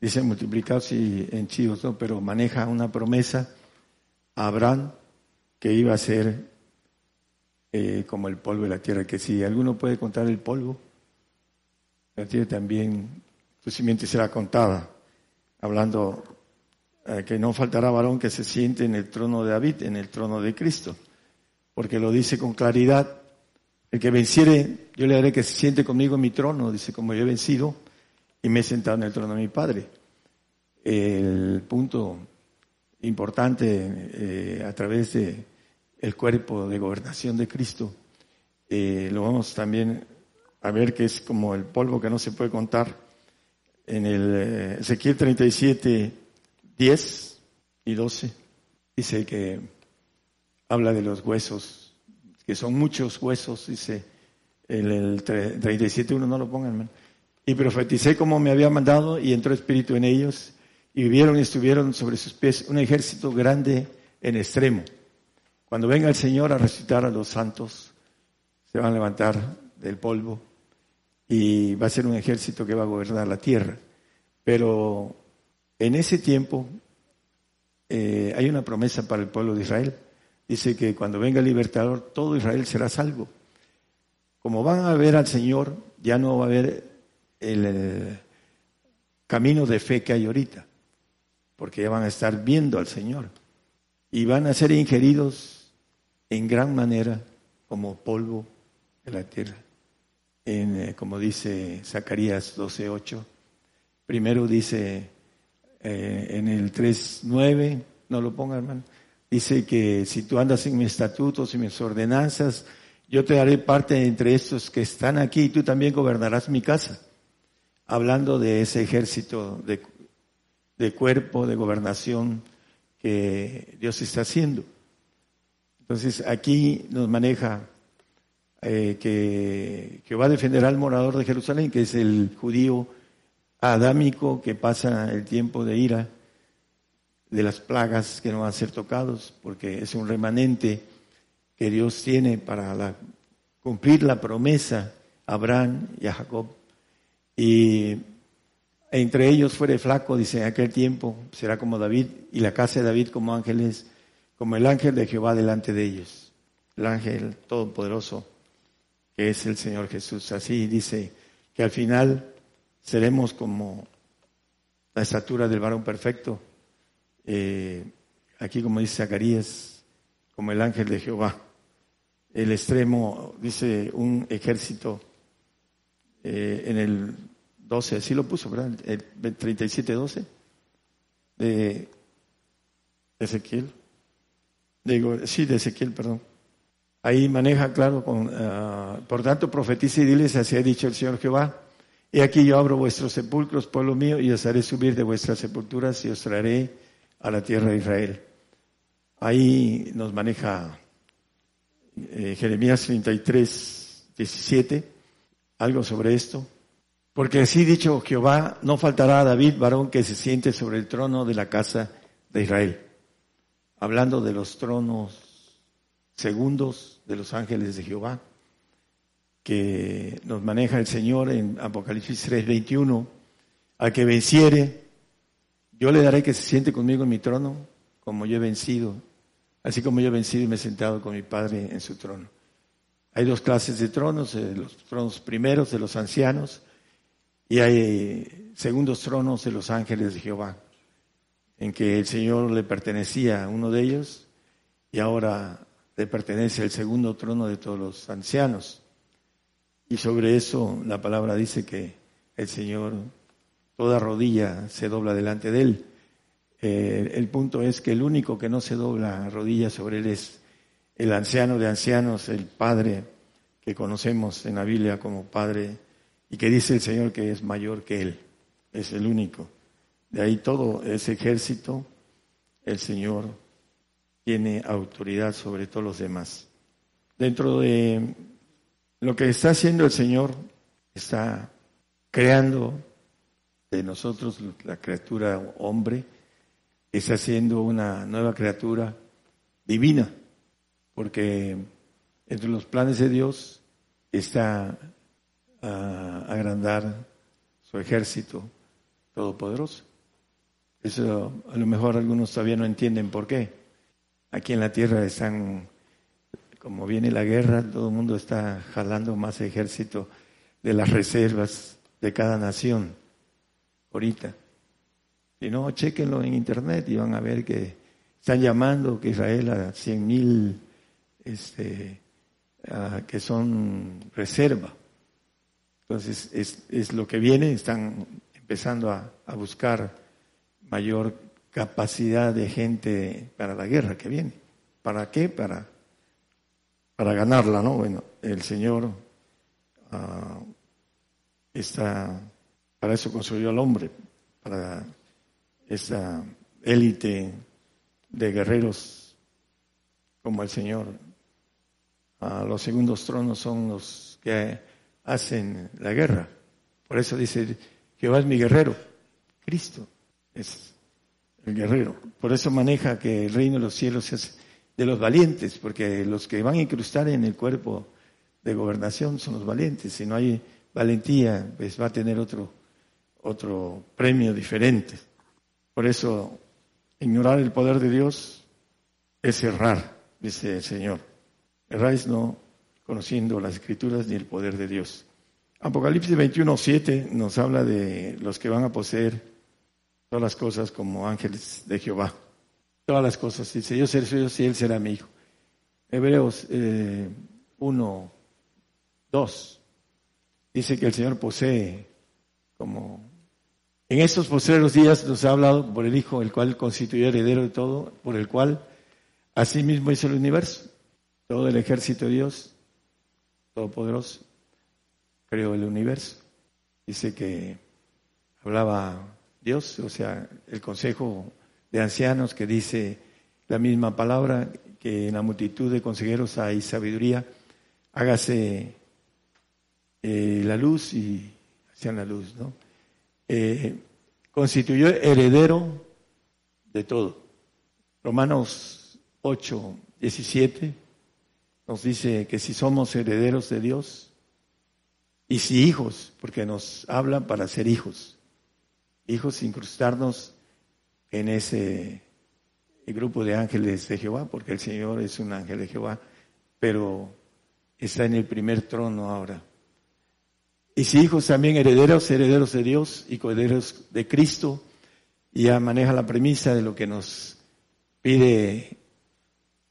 Speaker 4: dice multiplicados y en chivos, ¿no? pero maneja una promesa a Abraham que iba a ser eh, como el polvo de la tierra, que si alguno puede contar el polvo, la tierra también, su simiente será contada, hablando eh, que no faltará varón que se siente en el trono de David, en el trono de Cristo, porque lo dice con claridad, el que venciere, yo le haré que se siente conmigo en mi trono, dice, como yo he vencido y me he sentado en el trono de mi Padre. El punto importante eh, a través de el cuerpo de gobernación de Cristo. Eh, lo vamos también a ver que es como el polvo que no se puede contar. en el eh, Ezequiel 37, 10 y 12, dice que habla de los huesos, que son muchos huesos, dice el 37, uno no lo pongan, Y profeticé como me había mandado y entró espíritu en ellos y vivieron y estuvieron sobre sus pies un ejército grande en extremo. Cuando venga el Señor a resucitar a los santos, se van a levantar del polvo y va a ser un ejército que va a gobernar la tierra. Pero en ese tiempo eh, hay una promesa para el pueblo de Israel. Dice que cuando venga el libertador, todo Israel será salvo. Como van a ver al Señor, ya no va a haber el camino de fe que hay ahorita, porque ya van a estar viendo al Señor y van a ser ingeridos en gran manera como polvo de la tierra. En, eh, como dice Zacarías 12:8, primero dice eh, en el 3:9, no lo ponga hermano, dice que si tú andas en mis estatutos y mis ordenanzas, yo te daré parte entre estos que están aquí y tú también gobernarás mi casa. Hablando de ese ejército de, de cuerpo, de gobernación que Dios está haciendo. Entonces aquí nos maneja eh, que, que va a defender al morador de Jerusalén, que es el judío adámico que pasa el tiempo de ira de las plagas que no van a ser tocados, porque es un remanente que Dios tiene para cumplir la promesa a Abraham y a Jacob. Y entre ellos fuere flaco, dice, en aquel tiempo será como David, y la casa de David como ángeles, como el ángel de Jehová delante de ellos, el ángel todopoderoso, que es el Señor Jesús. Así dice que al final seremos como la estatura del varón perfecto. Eh, aquí como dice Zacarías, como el ángel de Jehová el extremo, dice un ejército eh, en el 12, así lo puso, ¿verdad? El 37-12 de Ezequiel. Digo, sí, de Ezequiel, perdón. Ahí maneja, claro, con, uh, por tanto, profetiza y diles, así ha dicho el Señor Jehová. He aquí yo abro vuestros sepulcros, pueblo mío, y os haré subir de vuestras sepulturas y os traeré a la tierra de Israel. Ahí nos maneja eh, Jeremías 33, 17, algo sobre esto. Porque así dicho Jehová, no faltará a David varón que se siente sobre el trono de la casa de Israel. Hablando de los tronos segundos de los ángeles de Jehová, que nos maneja el Señor en Apocalipsis 3, 21, al que venciere, yo le daré que se siente conmigo en mi trono, como yo he vencido así como yo he vencido y me he sentado con mi Padre en su trono. Hay dos clases de tronos, eh, los tronos primeros de los ancianos y hay segundos tronos de los ángeles de Jehová, en que el Señor le pertenecía a uno de ellos y ahora le pertenece al segundo trono de todos los ancianos. Y sobre eso la palabra dice que el Señor, toda rodilla se dobla delante de él eh, el punto es que el único que no se dobla rodillas sobre él es el anciano de ancianos, el Padre que conocemos en la Biblia como Padre y que dice el Señor que es mayor que él. Es el único. De ahí todo ese ejército, el Señor tiene autoridad sobre todos los demás. Dentro de lo que está haciendo el Señor, está creando de nosotros la criatura hombre, está haciendo una nueva criatura divina, porque entre los planes de Dios está a agrandar su ejército todopoderoso. Eso a lo mejor algunos todavía no entienden por qué. Aquí en la tierra están, como viene la guerra, todo el mundo está jalando más ejército de las reservas de cada nación ahorita. Si no, chequenlo en internet y van a ver que están llamando que Israel a cien mil este, que son reserva. Entonces, es, es, lo que viene, están empezando a, a, buscar mayor capacidad de gente para la guerra que viene. ¿Para qué? Para, para ganarla, ¿no? Bueno, el Señor uh, está Para eso construyó al hombre, para esa élite de guerreros como el Señor. Ah, los segundos tronos son los que hacen la guerra. Por eso dice, Jehová es mi guerrero. Cristo es el guerrero. Por eso maneja que el reino de los cielos es de los valientes, porque los que van a incrustar en el cuerpo de gobernación son los valientes. Si no hay valentía, pues va a tener otro, otro premio diferente. Por eso, ignorar el poder de Dios es errar, dice el Señor. Erráis no conociendo las escrituras ni el poder de Dios. Apocalipsis 21, 7 nos habla de los que van a poseer todas las cosas como ángeles de Jehová. Todas las cosas. Dice, yo seré suyo y él será mi hijo. Hebreos 1, 2 dice que el Señor posee como... En estos posteriores días nos ha hablado por el Hijo, el cual constituyó heredero de todo, por el cual asimismo hizo el universo, todo el ejército de Dios, todopoderoso, creó el universo. Dice que hablaba Dios, o sea, el consejo de ancianos que dice la misma palabra, que en la multitud de consejeros hay sabiduría, hágase eh, la luz y hacían la luz, ¿no? Eh, constituyó heredero de todo. Romanos 8, 17 nos dice que si somos herederos de Dios y si hijos, porque nos hablan para ser hijos, hijos incrustarnos en ese grupo de ángeles de Jehová, porque el Señor es un ángel de Jehová, pero está en el primer trono ahora. Y si hijos también herederos, herederos de Dios y coherederos de Cristo, ya maneja la premisa de lo que nos pide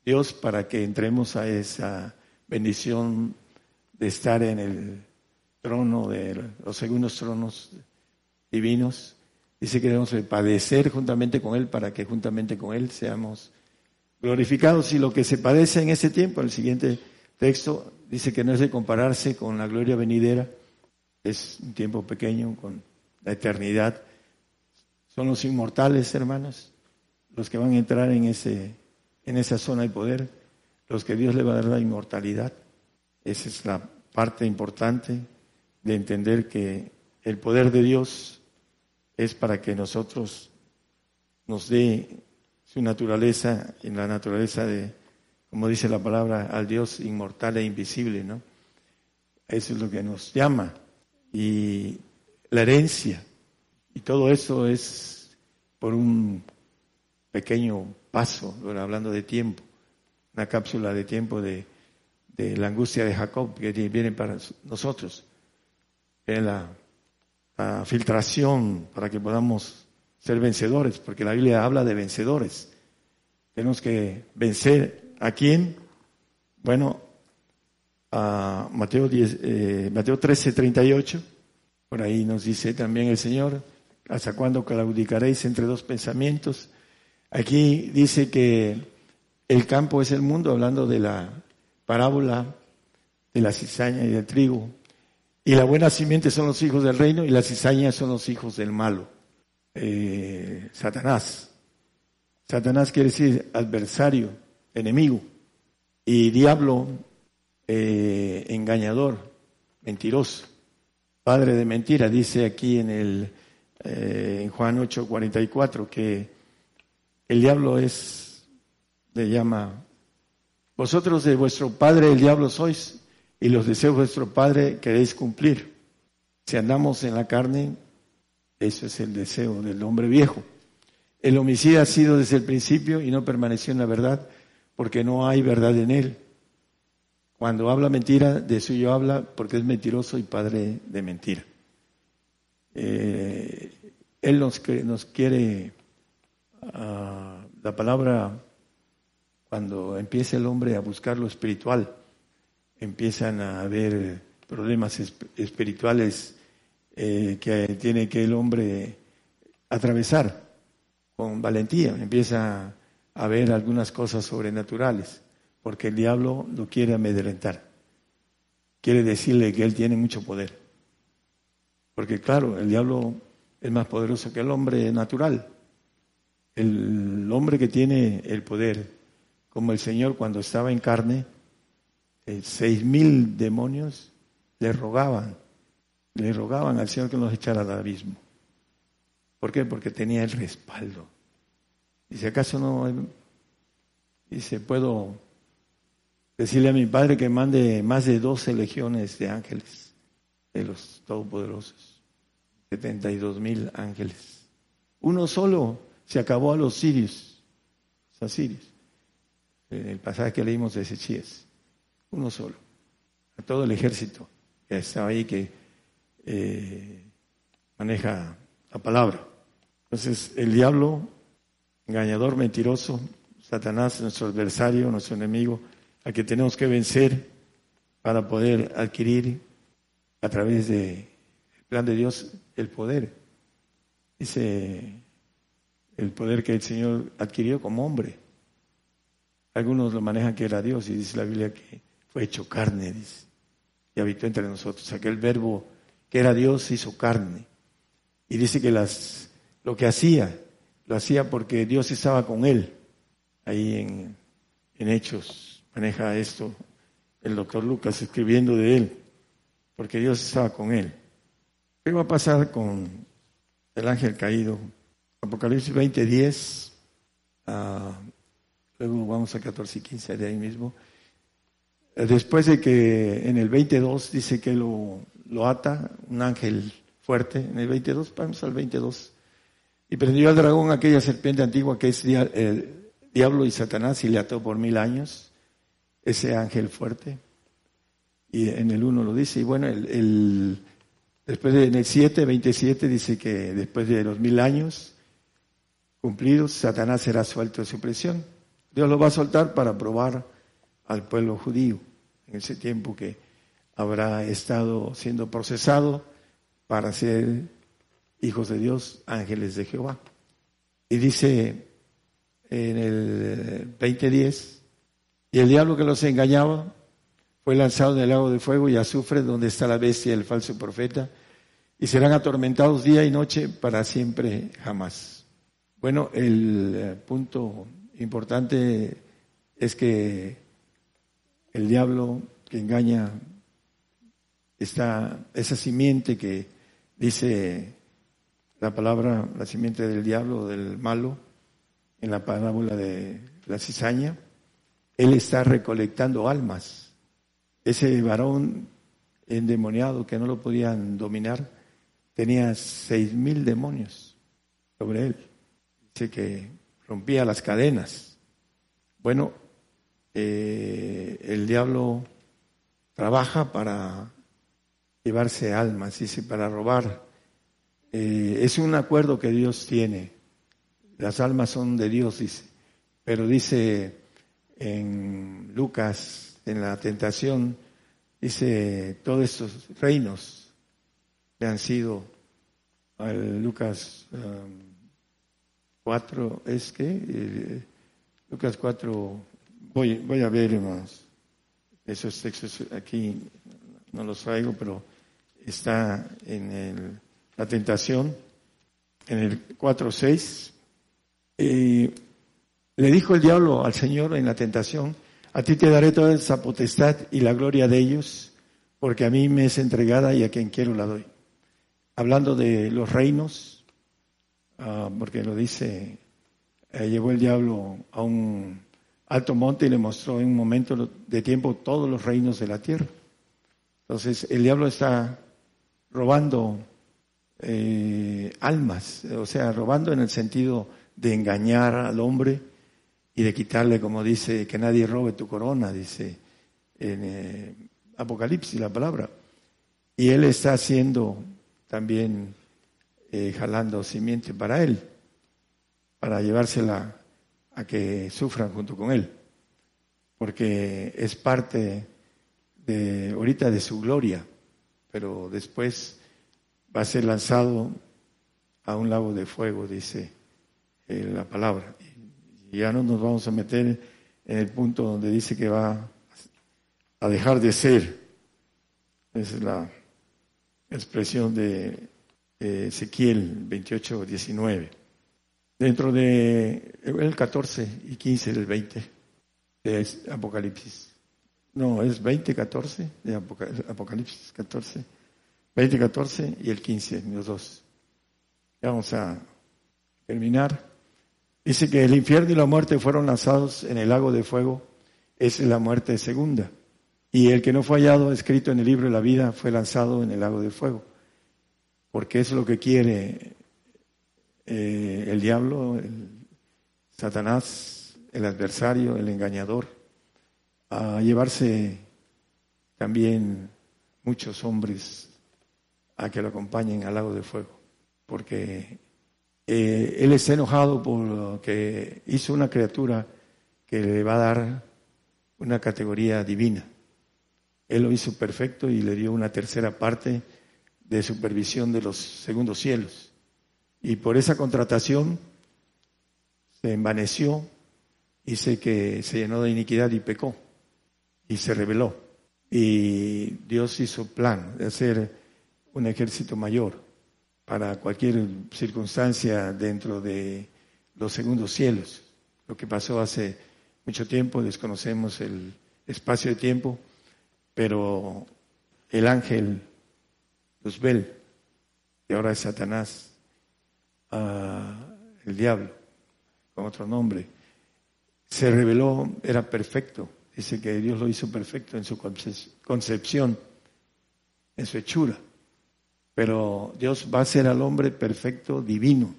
Speaker 4: Dios para que entremos a esa bendición de estar en el trono de los segundos tronos divinos Dice que debemos padecer juntamente con Él para que juntamente con Él seamos glorificados. Y lo que se padece en ese tiempo, el siguiente texto dice que no es de compararse con la gloria venidera, es un tiempo pequeño con la eternidad. Son los inmortales, hermanos, los que van a entrar en, ese, en esa zona de poder, los que Dios le va a dar la inmortalidad. Esa es la parte importante de entender que el poder de Dios es para que nosotros nos dé su naturaleza, en la naturaleza de, como dice la palabra, al Dios inmortal e invisible, ¿no? Eso es lo que nos llama. Y la herencia, y todo eso es por un pequeño paso, hablando de tiempo, una cápsula de tiempo de, de la angustia de Jacob que viene para nosotros. En la filtración para que podamos ser vencedores, porque la Biblia habla de vencedores. Tenemos que vencer a quién? Bueno, a Mateo, 10, eh, Mateo 13, 38, por ahí nos dice también el Señor, ¿hasta cuándo claudicaréis entre dos pensamientos? Aquí dice que el campo es el mundo, hablando de la parábola de la cizaña y del trigo. Y la buena simiente son los hijos del reino y las cizañas son los hijos del malo. Eh, Satanás. Satanás quiere decir adversario, enemigo. Y diablo, eh, engañador, mentiroso, padre de mentira. Dice aquí en el eh, en Juan 8, 44 que el diablo es, le llama, vosotros de vuestro padre el diablo sois y los deseos de vuestro Padre queréis cumplir. Si andamos en la carne, eso es el deseo del hombre viejo. El homicida ha sido desde el principio y no permaneció en la verdad porque no hay verdad en él. Cuando habla mentira, de suyo habla porque es mentiroso y padre de mentira. Eh, él nos, nos quiere, ah, la palabra, cuando empieza el hombre a buscar lo espiritual, empiezan a haber problemas espirituales eh, que tiene que el hombre atravesar con valentía. Empieza a ver algunas cosas sobrenaturales, porque el diablo lo quiere amedrentar. Quiere decirle que él tiene mucho poder. Porque claro, el diablo es más poderoso que el hombre natural. El hombre que tiene el poder, como el Señor cuando estaba en carne, seis mil demonios le rogaban, le rogaban al Señor que nos echara al abismo. ¿Por qué? Porque tenía el respaldo. Dice, ¿acaso no? Dice, puedo decirle a mi padre que mande más de 12 legiones de ángeles, de los todopoderosos, 72 mil ángeles. Uno solo se acabó a los sirios, los asirios, en el pasaje que leímos de Ezechiel, uno solo, a todo el ejército que estaba ahí, que eh, maneja la palabra. Entonces, el diablo, engañador, mentiroso, Satanás, nuestro adversario, nuestro enemigo, al que tenemos que vencer para poder adquirir a través del plan de Dios el poder. Dice el poder que el Señor adquirió como hombre. Algunos lo manejan que era Dios y dice la Biblia que hecho carne, dice, y habitó entre nosotros. Aquel verbo que era Dios hizo carne. Y dice que las, lo que hacía, lo hacía porque Dios estaba con él ahí en, Hechos, maneja esto el doctor Lucas escribiendo de él, porque Dios estaba con él. ¿Qué va a pasar con el ángel caído? Apocalipsis 20, 10, ah, luego vamos a 14 y 15 de ahí mismo. Después de que en el 22 dice que lo, lo ata un ángel fuerte, en el 22, vamos al 22, y prendió al dragón aquella serpiente antigua que es el, diablo y Satanás y le ató por mil años, ese ángel fuerte. Y en el 1 lo dice. Y bueno, el, después de, en el 7, 27 dice que después de los mil años cumplidos, Satanás será suelto de su prisión. Dios lo va a soltar para probar al pueblo judío en ese tiempo que habrá estado siendo procesado para ser hijos de Dios, ángeles de Jehová. Y dice en el 2010, y el diablo que los engañaba fue lanzado en el lago de fuego y azufre donde está la bestia el falso profeta, y serán atormentados día y noche para siempre jamás. Bueno, el eh, punto importante es que el diablo que engaña está esa simiente que dice la palabra, la simiente del diablo, del malo, en la parábola de la cizaña, él está recolectando almas. Ese varón endemoniado que no lo podían dominar tenía seis mil demonios sobre él. Dice que rompía las cadenas. Bueno, eh, el diablo trabaja para llevarse almas, dice, para robar. Eh, es un acuerdo que Dios tiene las almas son de Dios, dice. Pero dice en Lucas, en la tentación, dice, todos estos reinos que han sido, Lucas 4, um, es que, eh, Lucas 4, voy, a ver, hermanos, esos textos aquí no los traigo, pero está en la tentación, en el 4, 6, y le dijo el diablo al Señor en la tentación, a ti te daré toda esa potestad y la gloria de ellos, porque a mí me es entregada y a quien quiero la doy. Hablando de los reinos, ah, porque lo dice, eh, llegó el diablo a un alto monte le mostró en un momento de tiempo todos los reinos de la tierra. Entonces el diablo está robando eh, almas, o sea, robando en el sentido de engañar al hombre y de quitarle, como dice, que nadie robe tu corona, dice en eh, Apocalipsis la palabra. Y él está haciendo también, eh, jalando simiente para él, para llevársela a que sufran junto con él, porque es parte de ahorita de su gloria, pero después va a ser lanzado a un lago de fuego, dice eh, la palabra. Y ya no nos vamos a meter en el punto donde dice que va a dejar de ser. Es la, expresión de Ezequiel 28, 19. Dentro de el 14 y 15 del 20 de Apocalipsis. No, es 20, 14 de Apocalipsis 14. 20, 14 y el 15, los dos. vamos a terminar. Dice que el infierno y la muerte fueron lanzados en el lago de fuego. Es la muerte segunda. Y el que no fue hallado escrito en el libro de la vida fue lanzado en el lago de fuego. Porque es lo que quiere eh, el diablo, el Satanás, el adversario, el engañador, a llevarse también muchos hombres a que lo acompañen al lago de fuego, porque eh, él está enojado por que hizo una criatura que le va a dar una categoría divina. Él lo hizo perfecto y le dio una tercera parte de supervisión de los segundos cielos. Y por esa contratación se envaneció, dice que se llenó de iniquidad y pecó y se rebeló. Y Dios hizo plan de hacer un ejército mayor para cualquier circunstancia dentro de los segundos cielos. Lo que pasó hace mucho tiempo, desconocemos el espacio de tiempo, pero el ángel Luzbel, y ahora es Satanás, el diablo, con otro nombre, se reveló, era perfecto. Dice que Dios lo hizo perfecto en su concepción, en su hechura. Pero Dios va a ser al hombre perfecto, divino.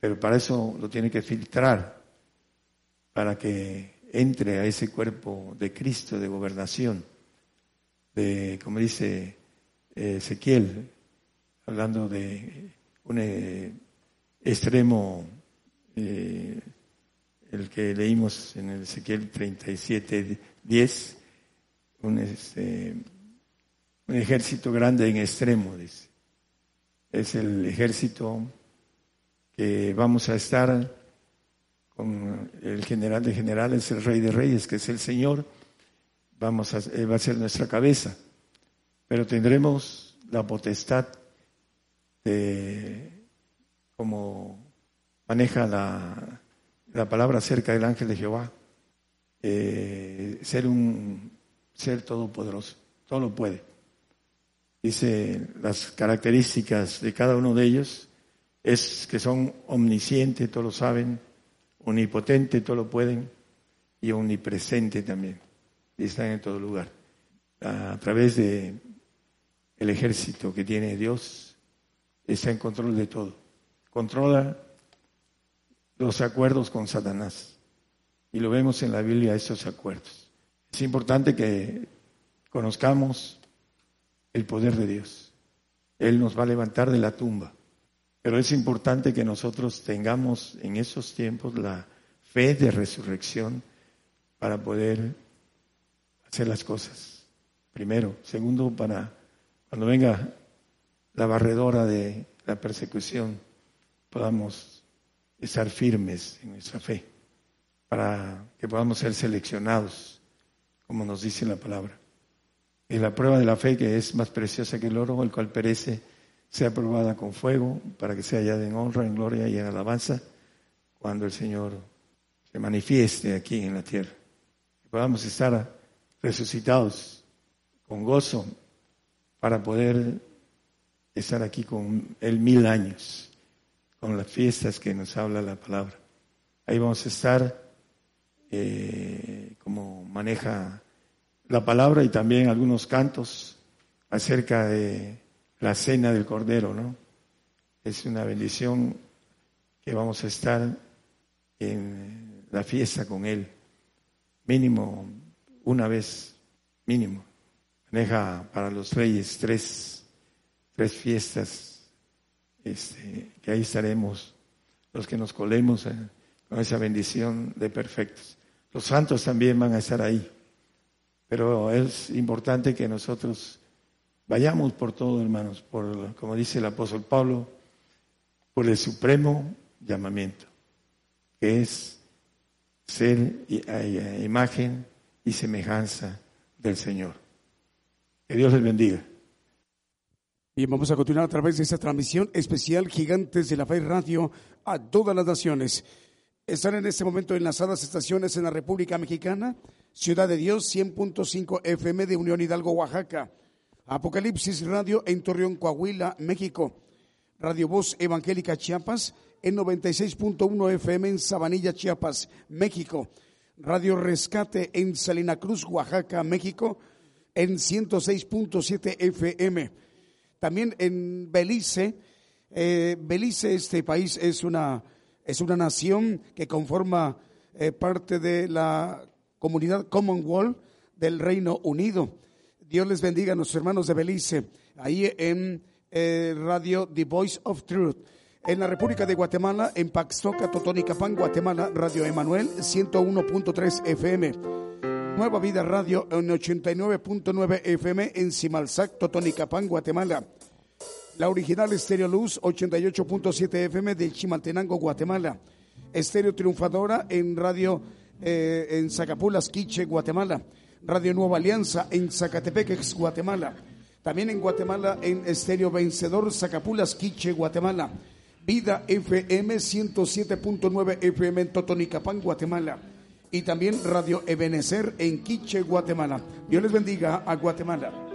Speaker 4: Pero para eso lo tiene que filtrar, para que entre a ese cuerpo de Cristo, de gobernación, de, como dice Ezequiel, hablando de un extremo, eh, el que leímos en el Ezequiel 37, 10, un, este, un ejército grande en extremo, dice. Es el ejército que vamos a estar con el general de generales, el rey de reyes, que es el Señor, vamos va a ser nuestra cabeza, pero tendremos la potestad de como maneja la, la palabra acerca del ángel de Jehová, eh, ser un ser todopoderoso, todo lo puede. Dice las características de cada uno de ellos es que son omniscientes, todos lo saben, omnipotente, todo lo pueden, y omnipresente también, y están en todo lugar. A través de el ejército que tiene Dios, está en control de todo controla los acuerdos con Satanás. Y lo vemos en la Biblia, esos acuerdos. Es importante que conozcamos el poder de Dios. Él nos va a levantar de la tumba. Pero es importante que nosotros tengamos en esos tiempos la fe de resurrección para poder hacer las cosas. Primero. Segundo, para cuando venga la barredora de la persecución, podamos estar firmes en nuestra fe, para que podamos ser seleccionados, como nos dice la palabra. Y la prueba de la fe, que es más preciosa que el oro, el cual perece, sea probada con fuego, para que sea hallada en honra, en gloria y en alabanza, cuando el Señor se manifieste aquí en la tierra. Que podamos estar resucitados con gozo para poder estar aquí con Él mil años con las fiestas que nos habla la palabra. Ahí vamos a estar eh, como maneja la palabra y también algunos cantos acerca de la cena del Cordero, ¿no? Es una bendición que vamos a estar en la fiesta con Él, mínimo una vez, mínimo. Maneja para los reyes tres, tres fiestas este, que ahí estaremos los que nos colemos eh, con esa bendición de perfectos. Los santos también van a estar ahí, pero es importante que nosotros vayamos por todo, hermanos, por, como dice el apóstol Pablo, por el supremo llamamiento, que es ser imagen y semejanza del Señor. Que Dios les bendiga.
Speaker 3: Bien, vamos a continuar a través de esta transmisión especial Gigantes de la Fe Radio a todas las naciones. Están en este momento enlazadas estaciones en la República Mexicana, Ciudad de Dios 100.5 FM de Unión Hidalgo, Oaxaca, Apocalipsis Radio en Torreón, Coahuila, México, Radio Voz Evangélica Chiapas en 96.1 FM en Sabanilla, Chiapas, México, Radio Rescate en Salina Cruz, Oaxaca, México en 106.7 FM también en Belice, eh, Belice, este país es una, es una nación que conforma eh, parte de la comunidad Commonwealth del Reino Unido. Dios les bendiga a nuestros hermanos de Belice, ahí en eh, Radio The Voice of Truth. En la República de Guatemala, en Paxtoca, Totonicapán, Guatemala, Radio Emanuel 101.3 FM. Nueva Vida Radio en 89.9 FM en Simalzac, Totonicapán, Guatemala. La original Estéreo Luz 88.7 FM de Chimaltenango, Guatemala. Estéreo Triunfadora en radio eh, en Zacapulas, Quiche, Guatemala. Radio Nueva Alianza en Zacatepec, Guatemala. También en Guatemala en Estéreo Vencedor, Zacapulas, Quiche, Guatemala. Vida FM 107.9 FM en Totonicapán, Guatemala y también Radio Ebenecer en Quiche, Guatemala. Dios les bendiga a Guatemala.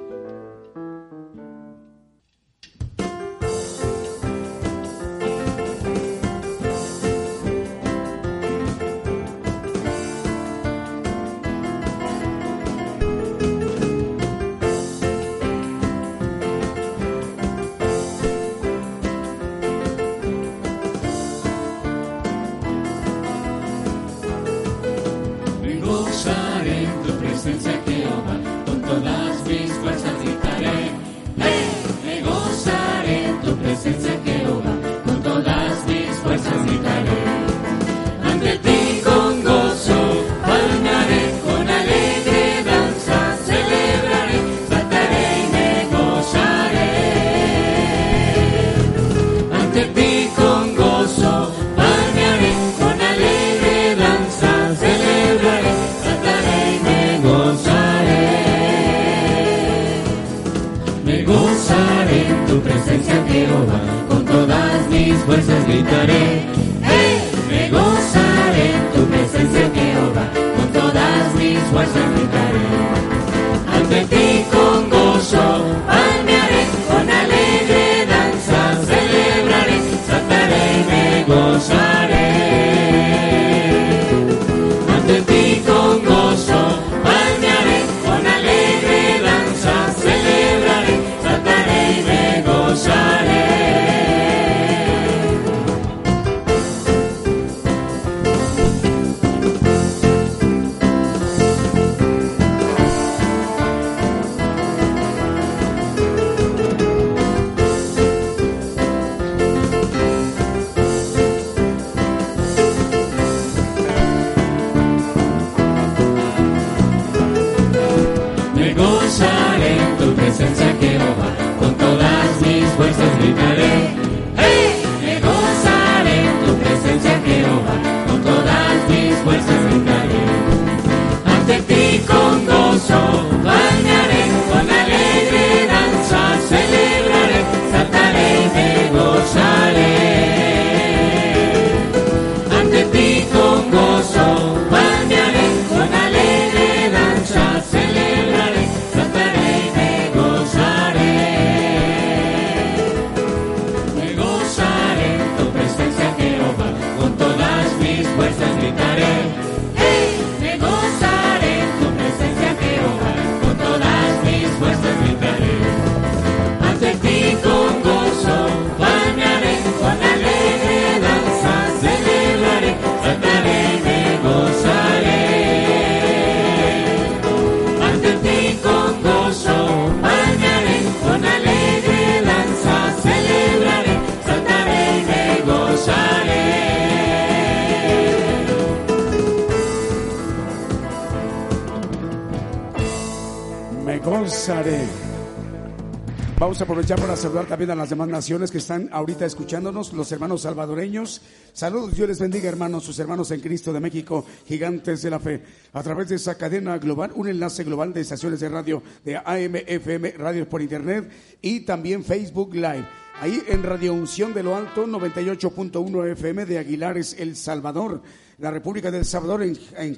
Speaker 3: Aprovechar para saludar también a las demás naciones que están ahorita escuchándonos, los hermanos salvadoreños. Saludos, Dios les bendiga, hermanos, sus hermanos en Cristo de México, gigantes de la fe. A través de esa cadena global, un enlace global de estaciones de radio de AM, FM, radios por internet y también Facebook Live. Ahí en Radio Unción de lo Alto, 98.1 FM de Aguilares, El Salvador. La República del Salvador, en, en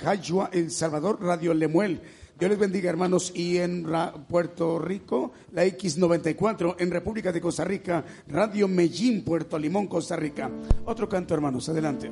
Speaker 3: El Salvador, Radio Lemuel. Dios les bendiga, hermanos. Y en Puerto Rico, la X94. En República de Costa Rica, Radio Medellín, Puerto Limón, Costa Rica. Otro canto, hermanos. Adelante.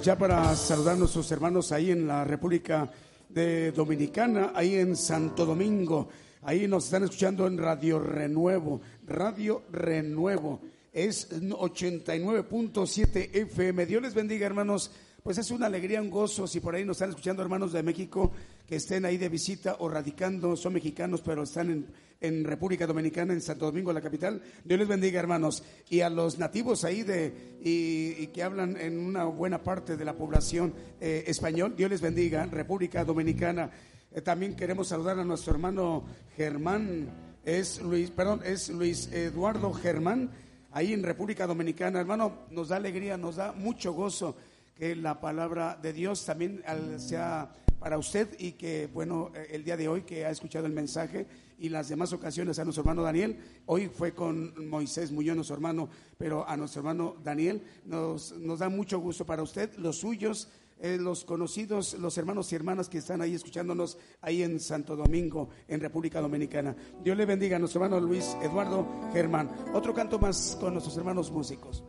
Speaker 3: Ya para saludar a nuestros hermanos ahí en la República de Dominicana, ahí en Santo Domingo. Ahí nos están escuchando en Radio Renuevo. Radio Renuevo es 89.7 FM. Dios les bendiga, hermanos. Pues es una alegría, un gozo. Si por ahí nos están escuchando hermanos de México, que estén ahí de visita o radicando, son mexicanos, pero están en, en República Dominicana, en Santo Domingo, la capital. Dios les bendiga, hermanos. Y a los nativos ahí de, y, que hablan en una buena parte de la población eh, español, Dios les bendiga, República Dominicana. Eh, también queremos saludar a nuestro hermano Germán, es Luis, perdón, es Luis Eduardo Germán, ahí en República Dominicana. Hermano, nos da alegría, nos da mucho gozo que la palabra de Dios también sea para usted y que, bueno, eh, el día de hoy que ha escuchado el mensaje y las demás ocasiones a nuestro hermano Daniel, hoy fue con Moisés Muñoz, nuestro hermano, pero a nuestro hermano Daniel, nos, nos da mucho gusto para usted, los suyos, eh, los conocidos, los hermanos y hermanas que están ahí escuchándonos ahí en Santo Domingo, en República Dominicana. Dios le bendiga a nuestro hermano Luis Eduardo Germán. Otro canto más con nuestros hermanos músicos.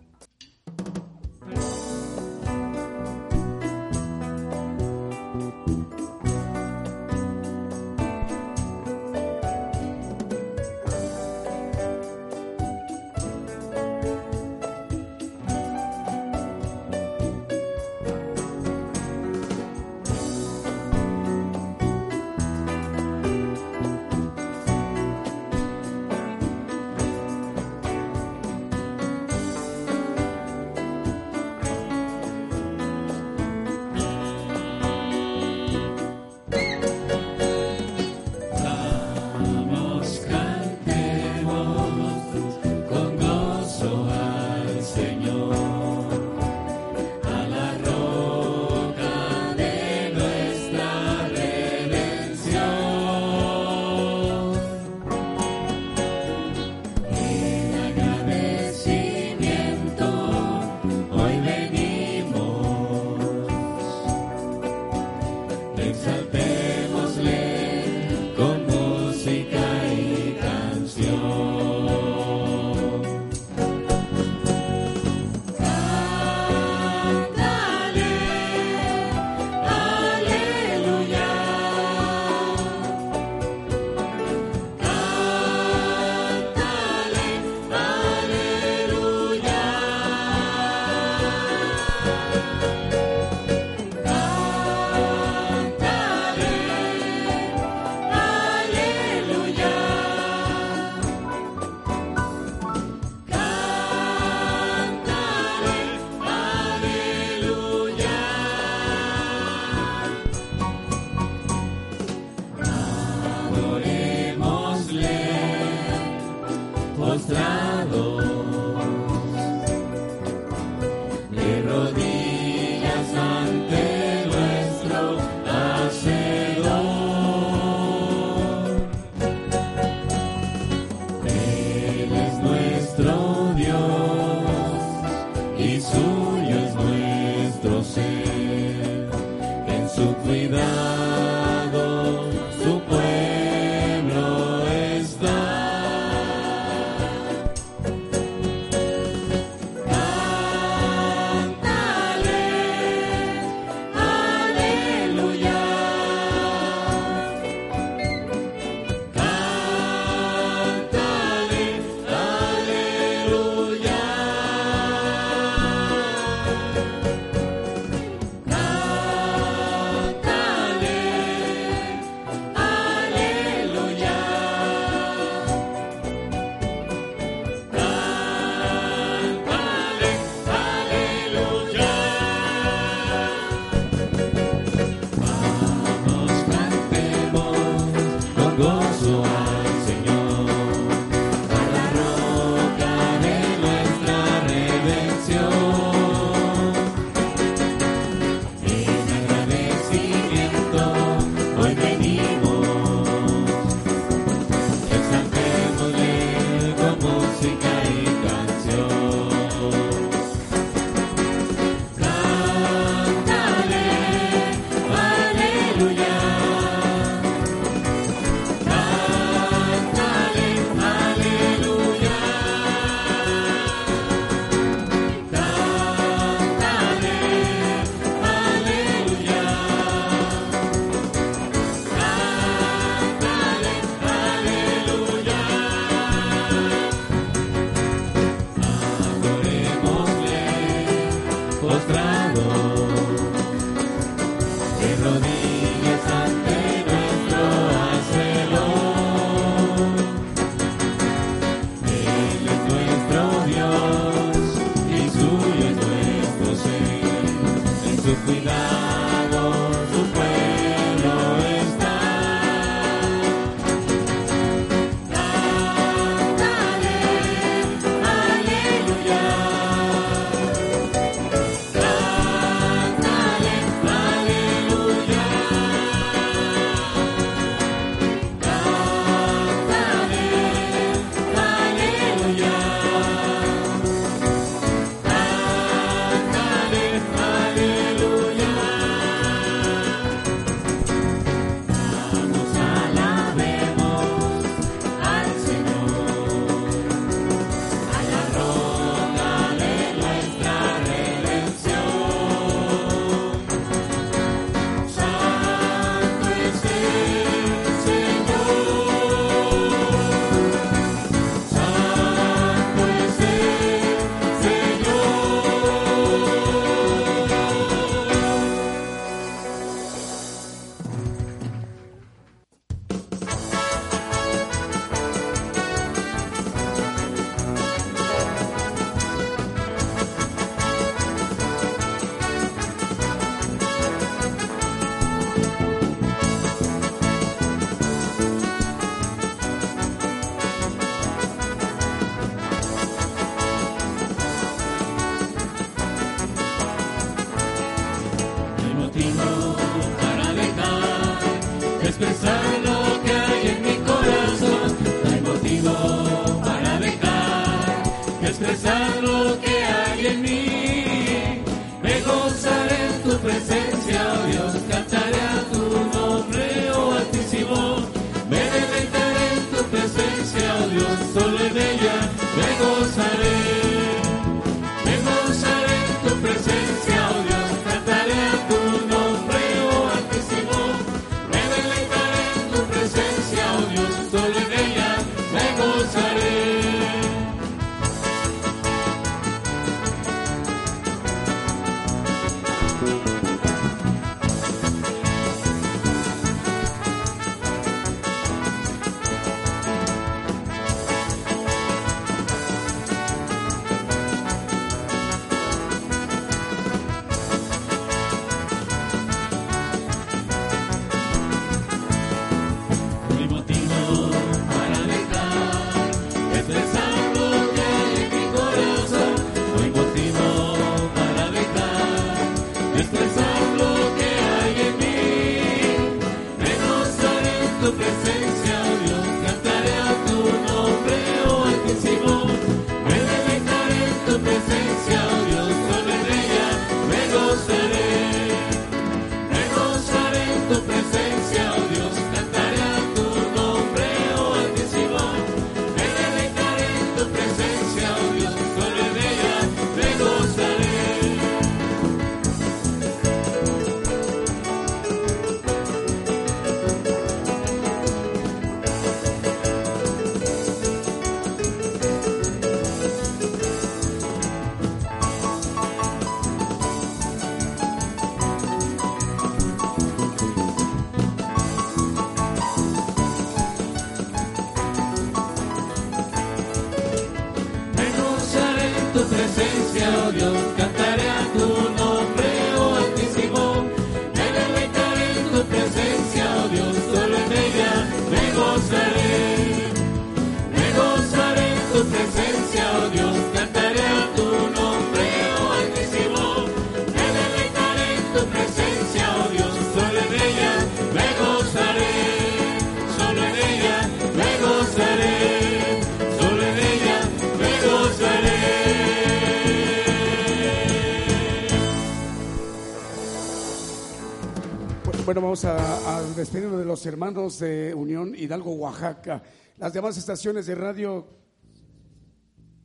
Speaker 2: Bueno, vamos a, despedirnos de los hermanos de Unión Hidalgo, Oaxaca. Las demás estaciones de radio.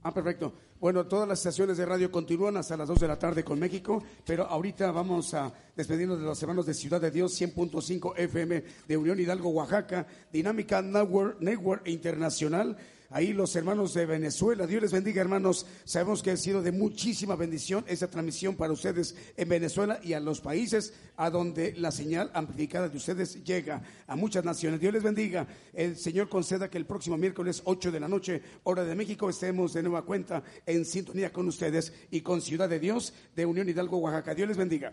Speaker 2: Ah, perfecto. Bueno, todas las estaciones de radio continúan hasta las 2 de la tarde con México, pero ahorita vamos a despedirnos de los hermanos de Ciudad de Dios, 100.5 FM de Unión Hidalgo, Oaxaca, Dinámica Network Internacional. Ahí los hermanos de Venezuela, Dios les bendiga hermanos, sabemos que ha sido de muchísima bendición esta transmisión para ustedes en Venezuela y a los países a donde la señal amplificada de ustedes llega a muchas naciones. Dios les bendiga. El Señor conceda que el próximo miércoles 8 de la noche, hora de México, estemos de nueva cuenta en sintonía con ustedes y con Ciudad de Dios de Unión Hidalgo, Oaxaca. Dios les bendiga.